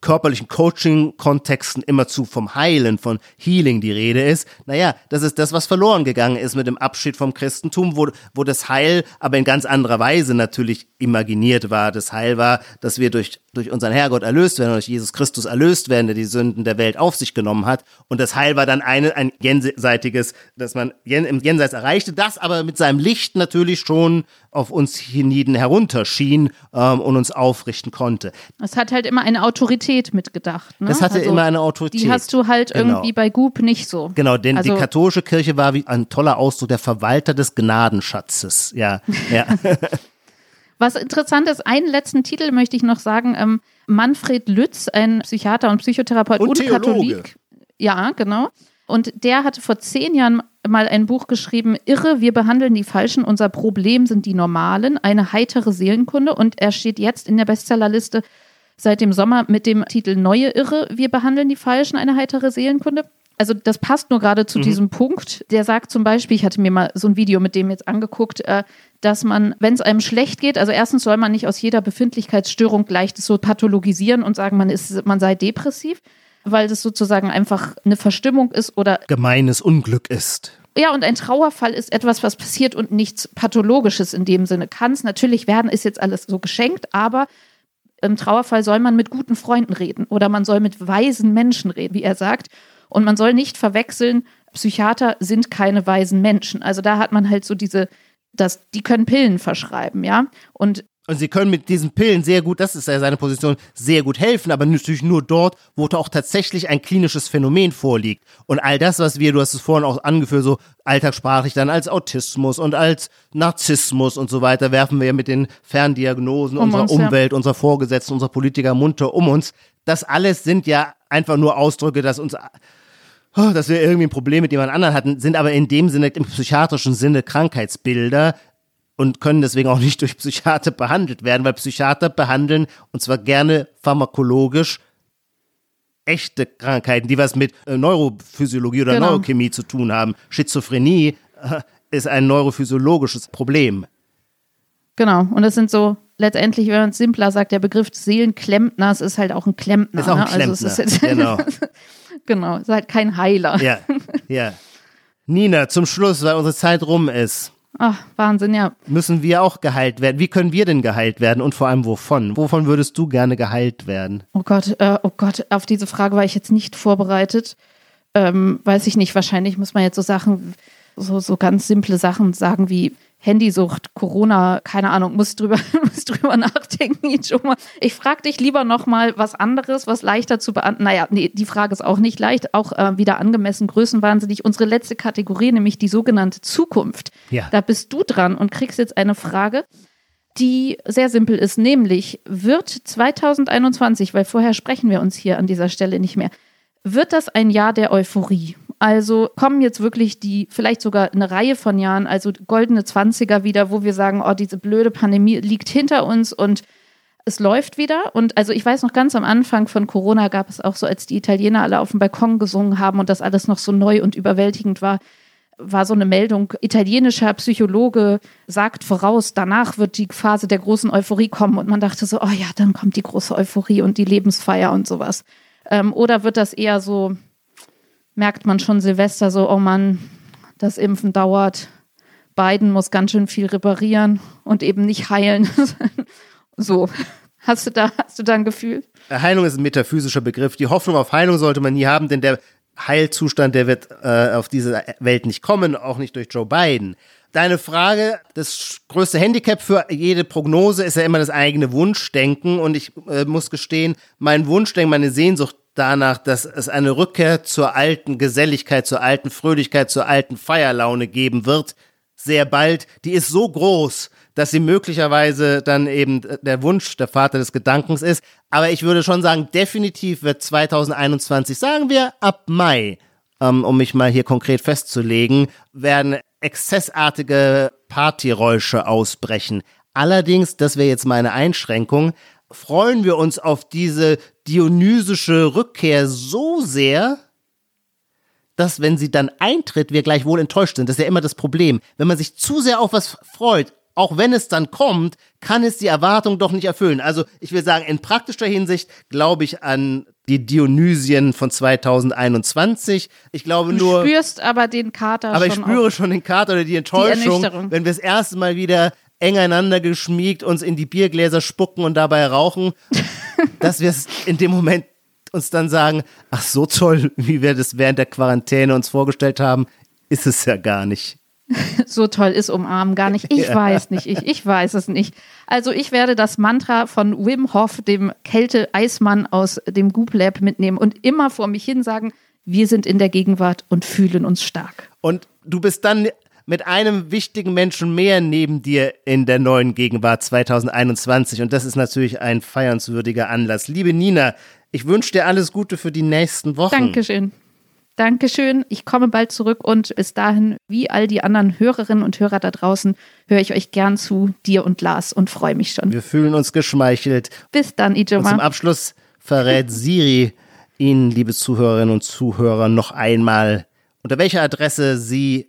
körperlichen Coaching-Kontexten immerzu vom Heilen, von Healing die Rede ist. Naja, das ist das, was verloren gegangen ist mit dem Abschied vom Christentum, wo, wo das Heil aber in ganz anderer Weise natürlich imaginiert war. Das Heil war, dass wir durch, durch unseren Herrgott erlöst werden, durch Jesus Christus erlöst werden, der die Sünden der Welt auf sich genommen hat. Und das Heil war dann eine, ein jenseitiges, dass man jen, im Jenseits erreichte, das aber mit seinem Licht natürlich schon auf uns hienieden herunterschien ähm, und uns aufrichten konnte. Es hat halt immer eine Autorität mitgedacht. Ne? Das hatte Also, immer eine Autorität. Die hast du halt Genau. irgendwie bei Goop nicht so. Genau, denn Also- die katholische Kirche war wie ein toller Ausdruck der Verwalter des Gnadenschatzes. Ja, ja. Was interessant ist, einen letzten Titel möchte ich noch sagen. Ähm, Manfred Lütz, ein Psychiater und Psychotherapeut Und und. Katholik. Ja, genau. Und der hatte vor zehn Jahren mal ein Buch geschrieben, Irre, wir behandeln die Falschen, unser Problem sind die Normalen, eine heitere Seelenkunde. Und er steht jetzt in der Bestsellerliste seit dem Sommer mit dem Titel Neue Irre, wir behandeln die Falschen, eine heitere Seelenkunde. Also das passt nur gerade zu diesem Punkt. Der sagt zum Beispiel, ich hatte mir mal so ein Video mit dem jetzt angeguckt, äh, dass man, wenn es einem schlecht geht, also erstens soll man nicht aus jeder Befindlichkeitsstörung gleich das so pathologisieren und sagen, man ist, man sei depressiv, weil das sozusagen einfach eine Verstimmung ist oder Gemeines Unglück ist. Ja, und ein Trauerfall ist etwas, was passiert und nichts Pathologisches in dem Sinne. Kann es natürlich werden, ist jetzt alles so geschenkt, aber im Trauerfall soll man mit guten Freunden reden oder man soll mit weisen Menschen reden, wie er sagt. Und man soll nicht verwechseln, Psychiater sind keine weisen Menschen. Also da hat man halt so diese, das, die können Pillen verschreiben, ja. Und und sie können mit diesen Pillen sehr gut, das ist ja seine Position, sehr gut helfen, aber natürlich nur dort, wo auch tatsächlich ein klinisches Phänomen vorliegt. Und all das, was wir, du hast es vorhin auch angeführt, so alltagssprachlich dann als Autismus und als Narzissmus und so weiter, werfen wir mit den Ferndiagnosen um unserer uns, Umwelt, ja. unserer Vorgesetzten, unserer Politiker munter um uns. Das alles sind ja einfach nur Ausdrücke, dass uns oh, dass wir irgendwie ein Problem mit jemand anderen hatten, sind aber in dem Sinne, im psychiatrischen Sinne Krankheitsbilder, und können deswegen auch nicht durch Psychiater behandelt werden, weil Psychiater behandeln und zwar gerne pharmakologisch echte Krankheiten, die was mit äh, Neurophysiologie oder genau. Neurochemie zu tun haben. Schizophrenie äh, ist ein neurophysiologisches Problem. Genau, und das sind so letztendlich, wenn man es simpler sagt, der Begriff Seelenklempner, es ist halt auch ein Klempner. Ist auch ein ne? Klempner, also jetzt, genau. genau, ist halt kein Heiler. Ja, ja. Nina, zum Schluss, weil unsere Zeit rum ist. Ach, Wahnsinn, ja. Müssen wir auch geheilt werden? Wie können wir denn geheilt werden und vor allem wovon? Wovon würdest du gerne geheilt werden? Oh Gott, äh, oh Gott, auf diese Frage war ich jetzt nicht vorbereitet. Ähm, weiß ich nicht, wahrscheinlich muss man jetzt so Sachen, so, so ganz simple Sachen sagen wie, Handysucht, Corona, keine Ahnung, muss drüber, muss drüber nachdenken, Ijoma. Ich frage dich lieber nochmal was anderes, was leichter zu beantworten. Naja, nee, die Frage ist auch nicht leicht, auch äh, wieder angemessen, größenwahnsinnig. Unsere letzte Kategorie, nämlich die sogenannte Zukunft. Ja. Da bist du dran und kriegst jetzt eine Frage, die sehr simpel ist, nämlich wird 2021, weil vorher sprechen wir uns hier an dieser Stelle nicht mehr, wird das ein Jahr der Euphorie? Also kommen jetzt wirklich die, vielleicht sogar eine Reihe von Jahren, also goldene Zwanziger wieder, wo wir sagen, oh, diese blöde Pandemie liegt hinter uns und es läuft wieder. Und also ich weiß noch ganz am Anfang von Corona gab es auch so, als die Italiener alle auf dem Balkon gesungen haben und das alles noch so neu und überwältigend war, war so eine Meldung, italienischer Psychologe sagt voraus, danach wird die Phase der großen Euphorie kommen. Und man dachte so, oh ja, dann kommt die große Euphorie und die Lebensfeier und sowas. Ähm, oder wird das eher so, merkt man schon Silvester so, oh Mann, das Impfen dauert. Biden muss ganz schön viel reparieren und eben nicht heilen. so. Hast du, da, hast du da ein Gefühl? Heilung ist ein metaphysischer Begriff. Die Hoffnung auf Heilung sollte man nie haben, denn der Heilzustand, der wird äh, auf diese Welt nicht kommen, auch nicht durch Joe Biden. Deine Frage, das größte Handicap für jede Prognose ist ja immer das eigene Wunschdenken. Und ich äh, muss gestehen, mein Wunschdenken, meine Sehnsucht danach, dass es eine Rückkehr zur alten Geselligkeit, zur alten Fröhlichkeit, zur alten Feierlaune geben wird, sehr bald, die ist so groß, dass sie möglicherweise dann eben der Wunsch, der Vater des Gedankens ist. Aber ich würde schon sagen, definitiv wird 2021, sagen wir ab Mai, ähm, um mich mal hier konkret festzulegen, werden exzessartige Partyräusche ausbrechen. Allerdings, das wäre jetzt meine Einschränkung, freuen wir uns auf diese dionysische Rückkehr so sehr, dass wenn sie dann eintritt, wir gleich wohl enttäuscht sind. Das ist ja immer das Problem. Wenn man sich zu sehr auf was freut, auch wenn es dann kommt, kann es die Erwartung doch nicht erfüllen. Also ich will sagen, in praktischer Hinsicht glaube ich an die Dionysien von 2021. Ich glaube nur. Du spürst aber den Kater aber schon. Aber ich spüre schon den Kater oder die Enttäuschung, die wenn wir das erste Mal wieder eng einander geschmiegt uns in die Biergläser spucken und dabei rauchen, dass wir es in dem Moment uns dann sagen, ach so toll, wie wir das während der Quarantäne uns vorgestellt haben, ist es ja gar nicht. so toll ist umarmen gar nicht. Ich ja. weiß nicht, ich, ich weiß es nicht. Also ich werde das Mantra von Wim Hof, dem Kälte-Eismann aus dem Goop Lab mitnehmen und immer vor mich hin sagen, wir sind in der Gegenwart und fühlen uns stark. Und du bist dann mit einem wichtigen Menschen mehr neben dir in der neuen Gegenwart 2021 und das ist natürlich ein feiernswürdiger Anlass. Liebe Nina, ich wünsche dir alles Gute für die nächsten Wochen. Dankeschön. Dankeschön. Ich komme bald zurück und bis dahin, wie all die anderen Hörerinnen und Hörer da draußen, höre ich euch gern zu, dir und Lars und freue mich schon. Wir fühlen uns geschmeichelt. Bis dann, Ijoma. Und zum Abschluss verrät Siri Ihnen, liebe Zuhörerinnen und Zuhörer, noch einmal, unter welcher Adresse Sie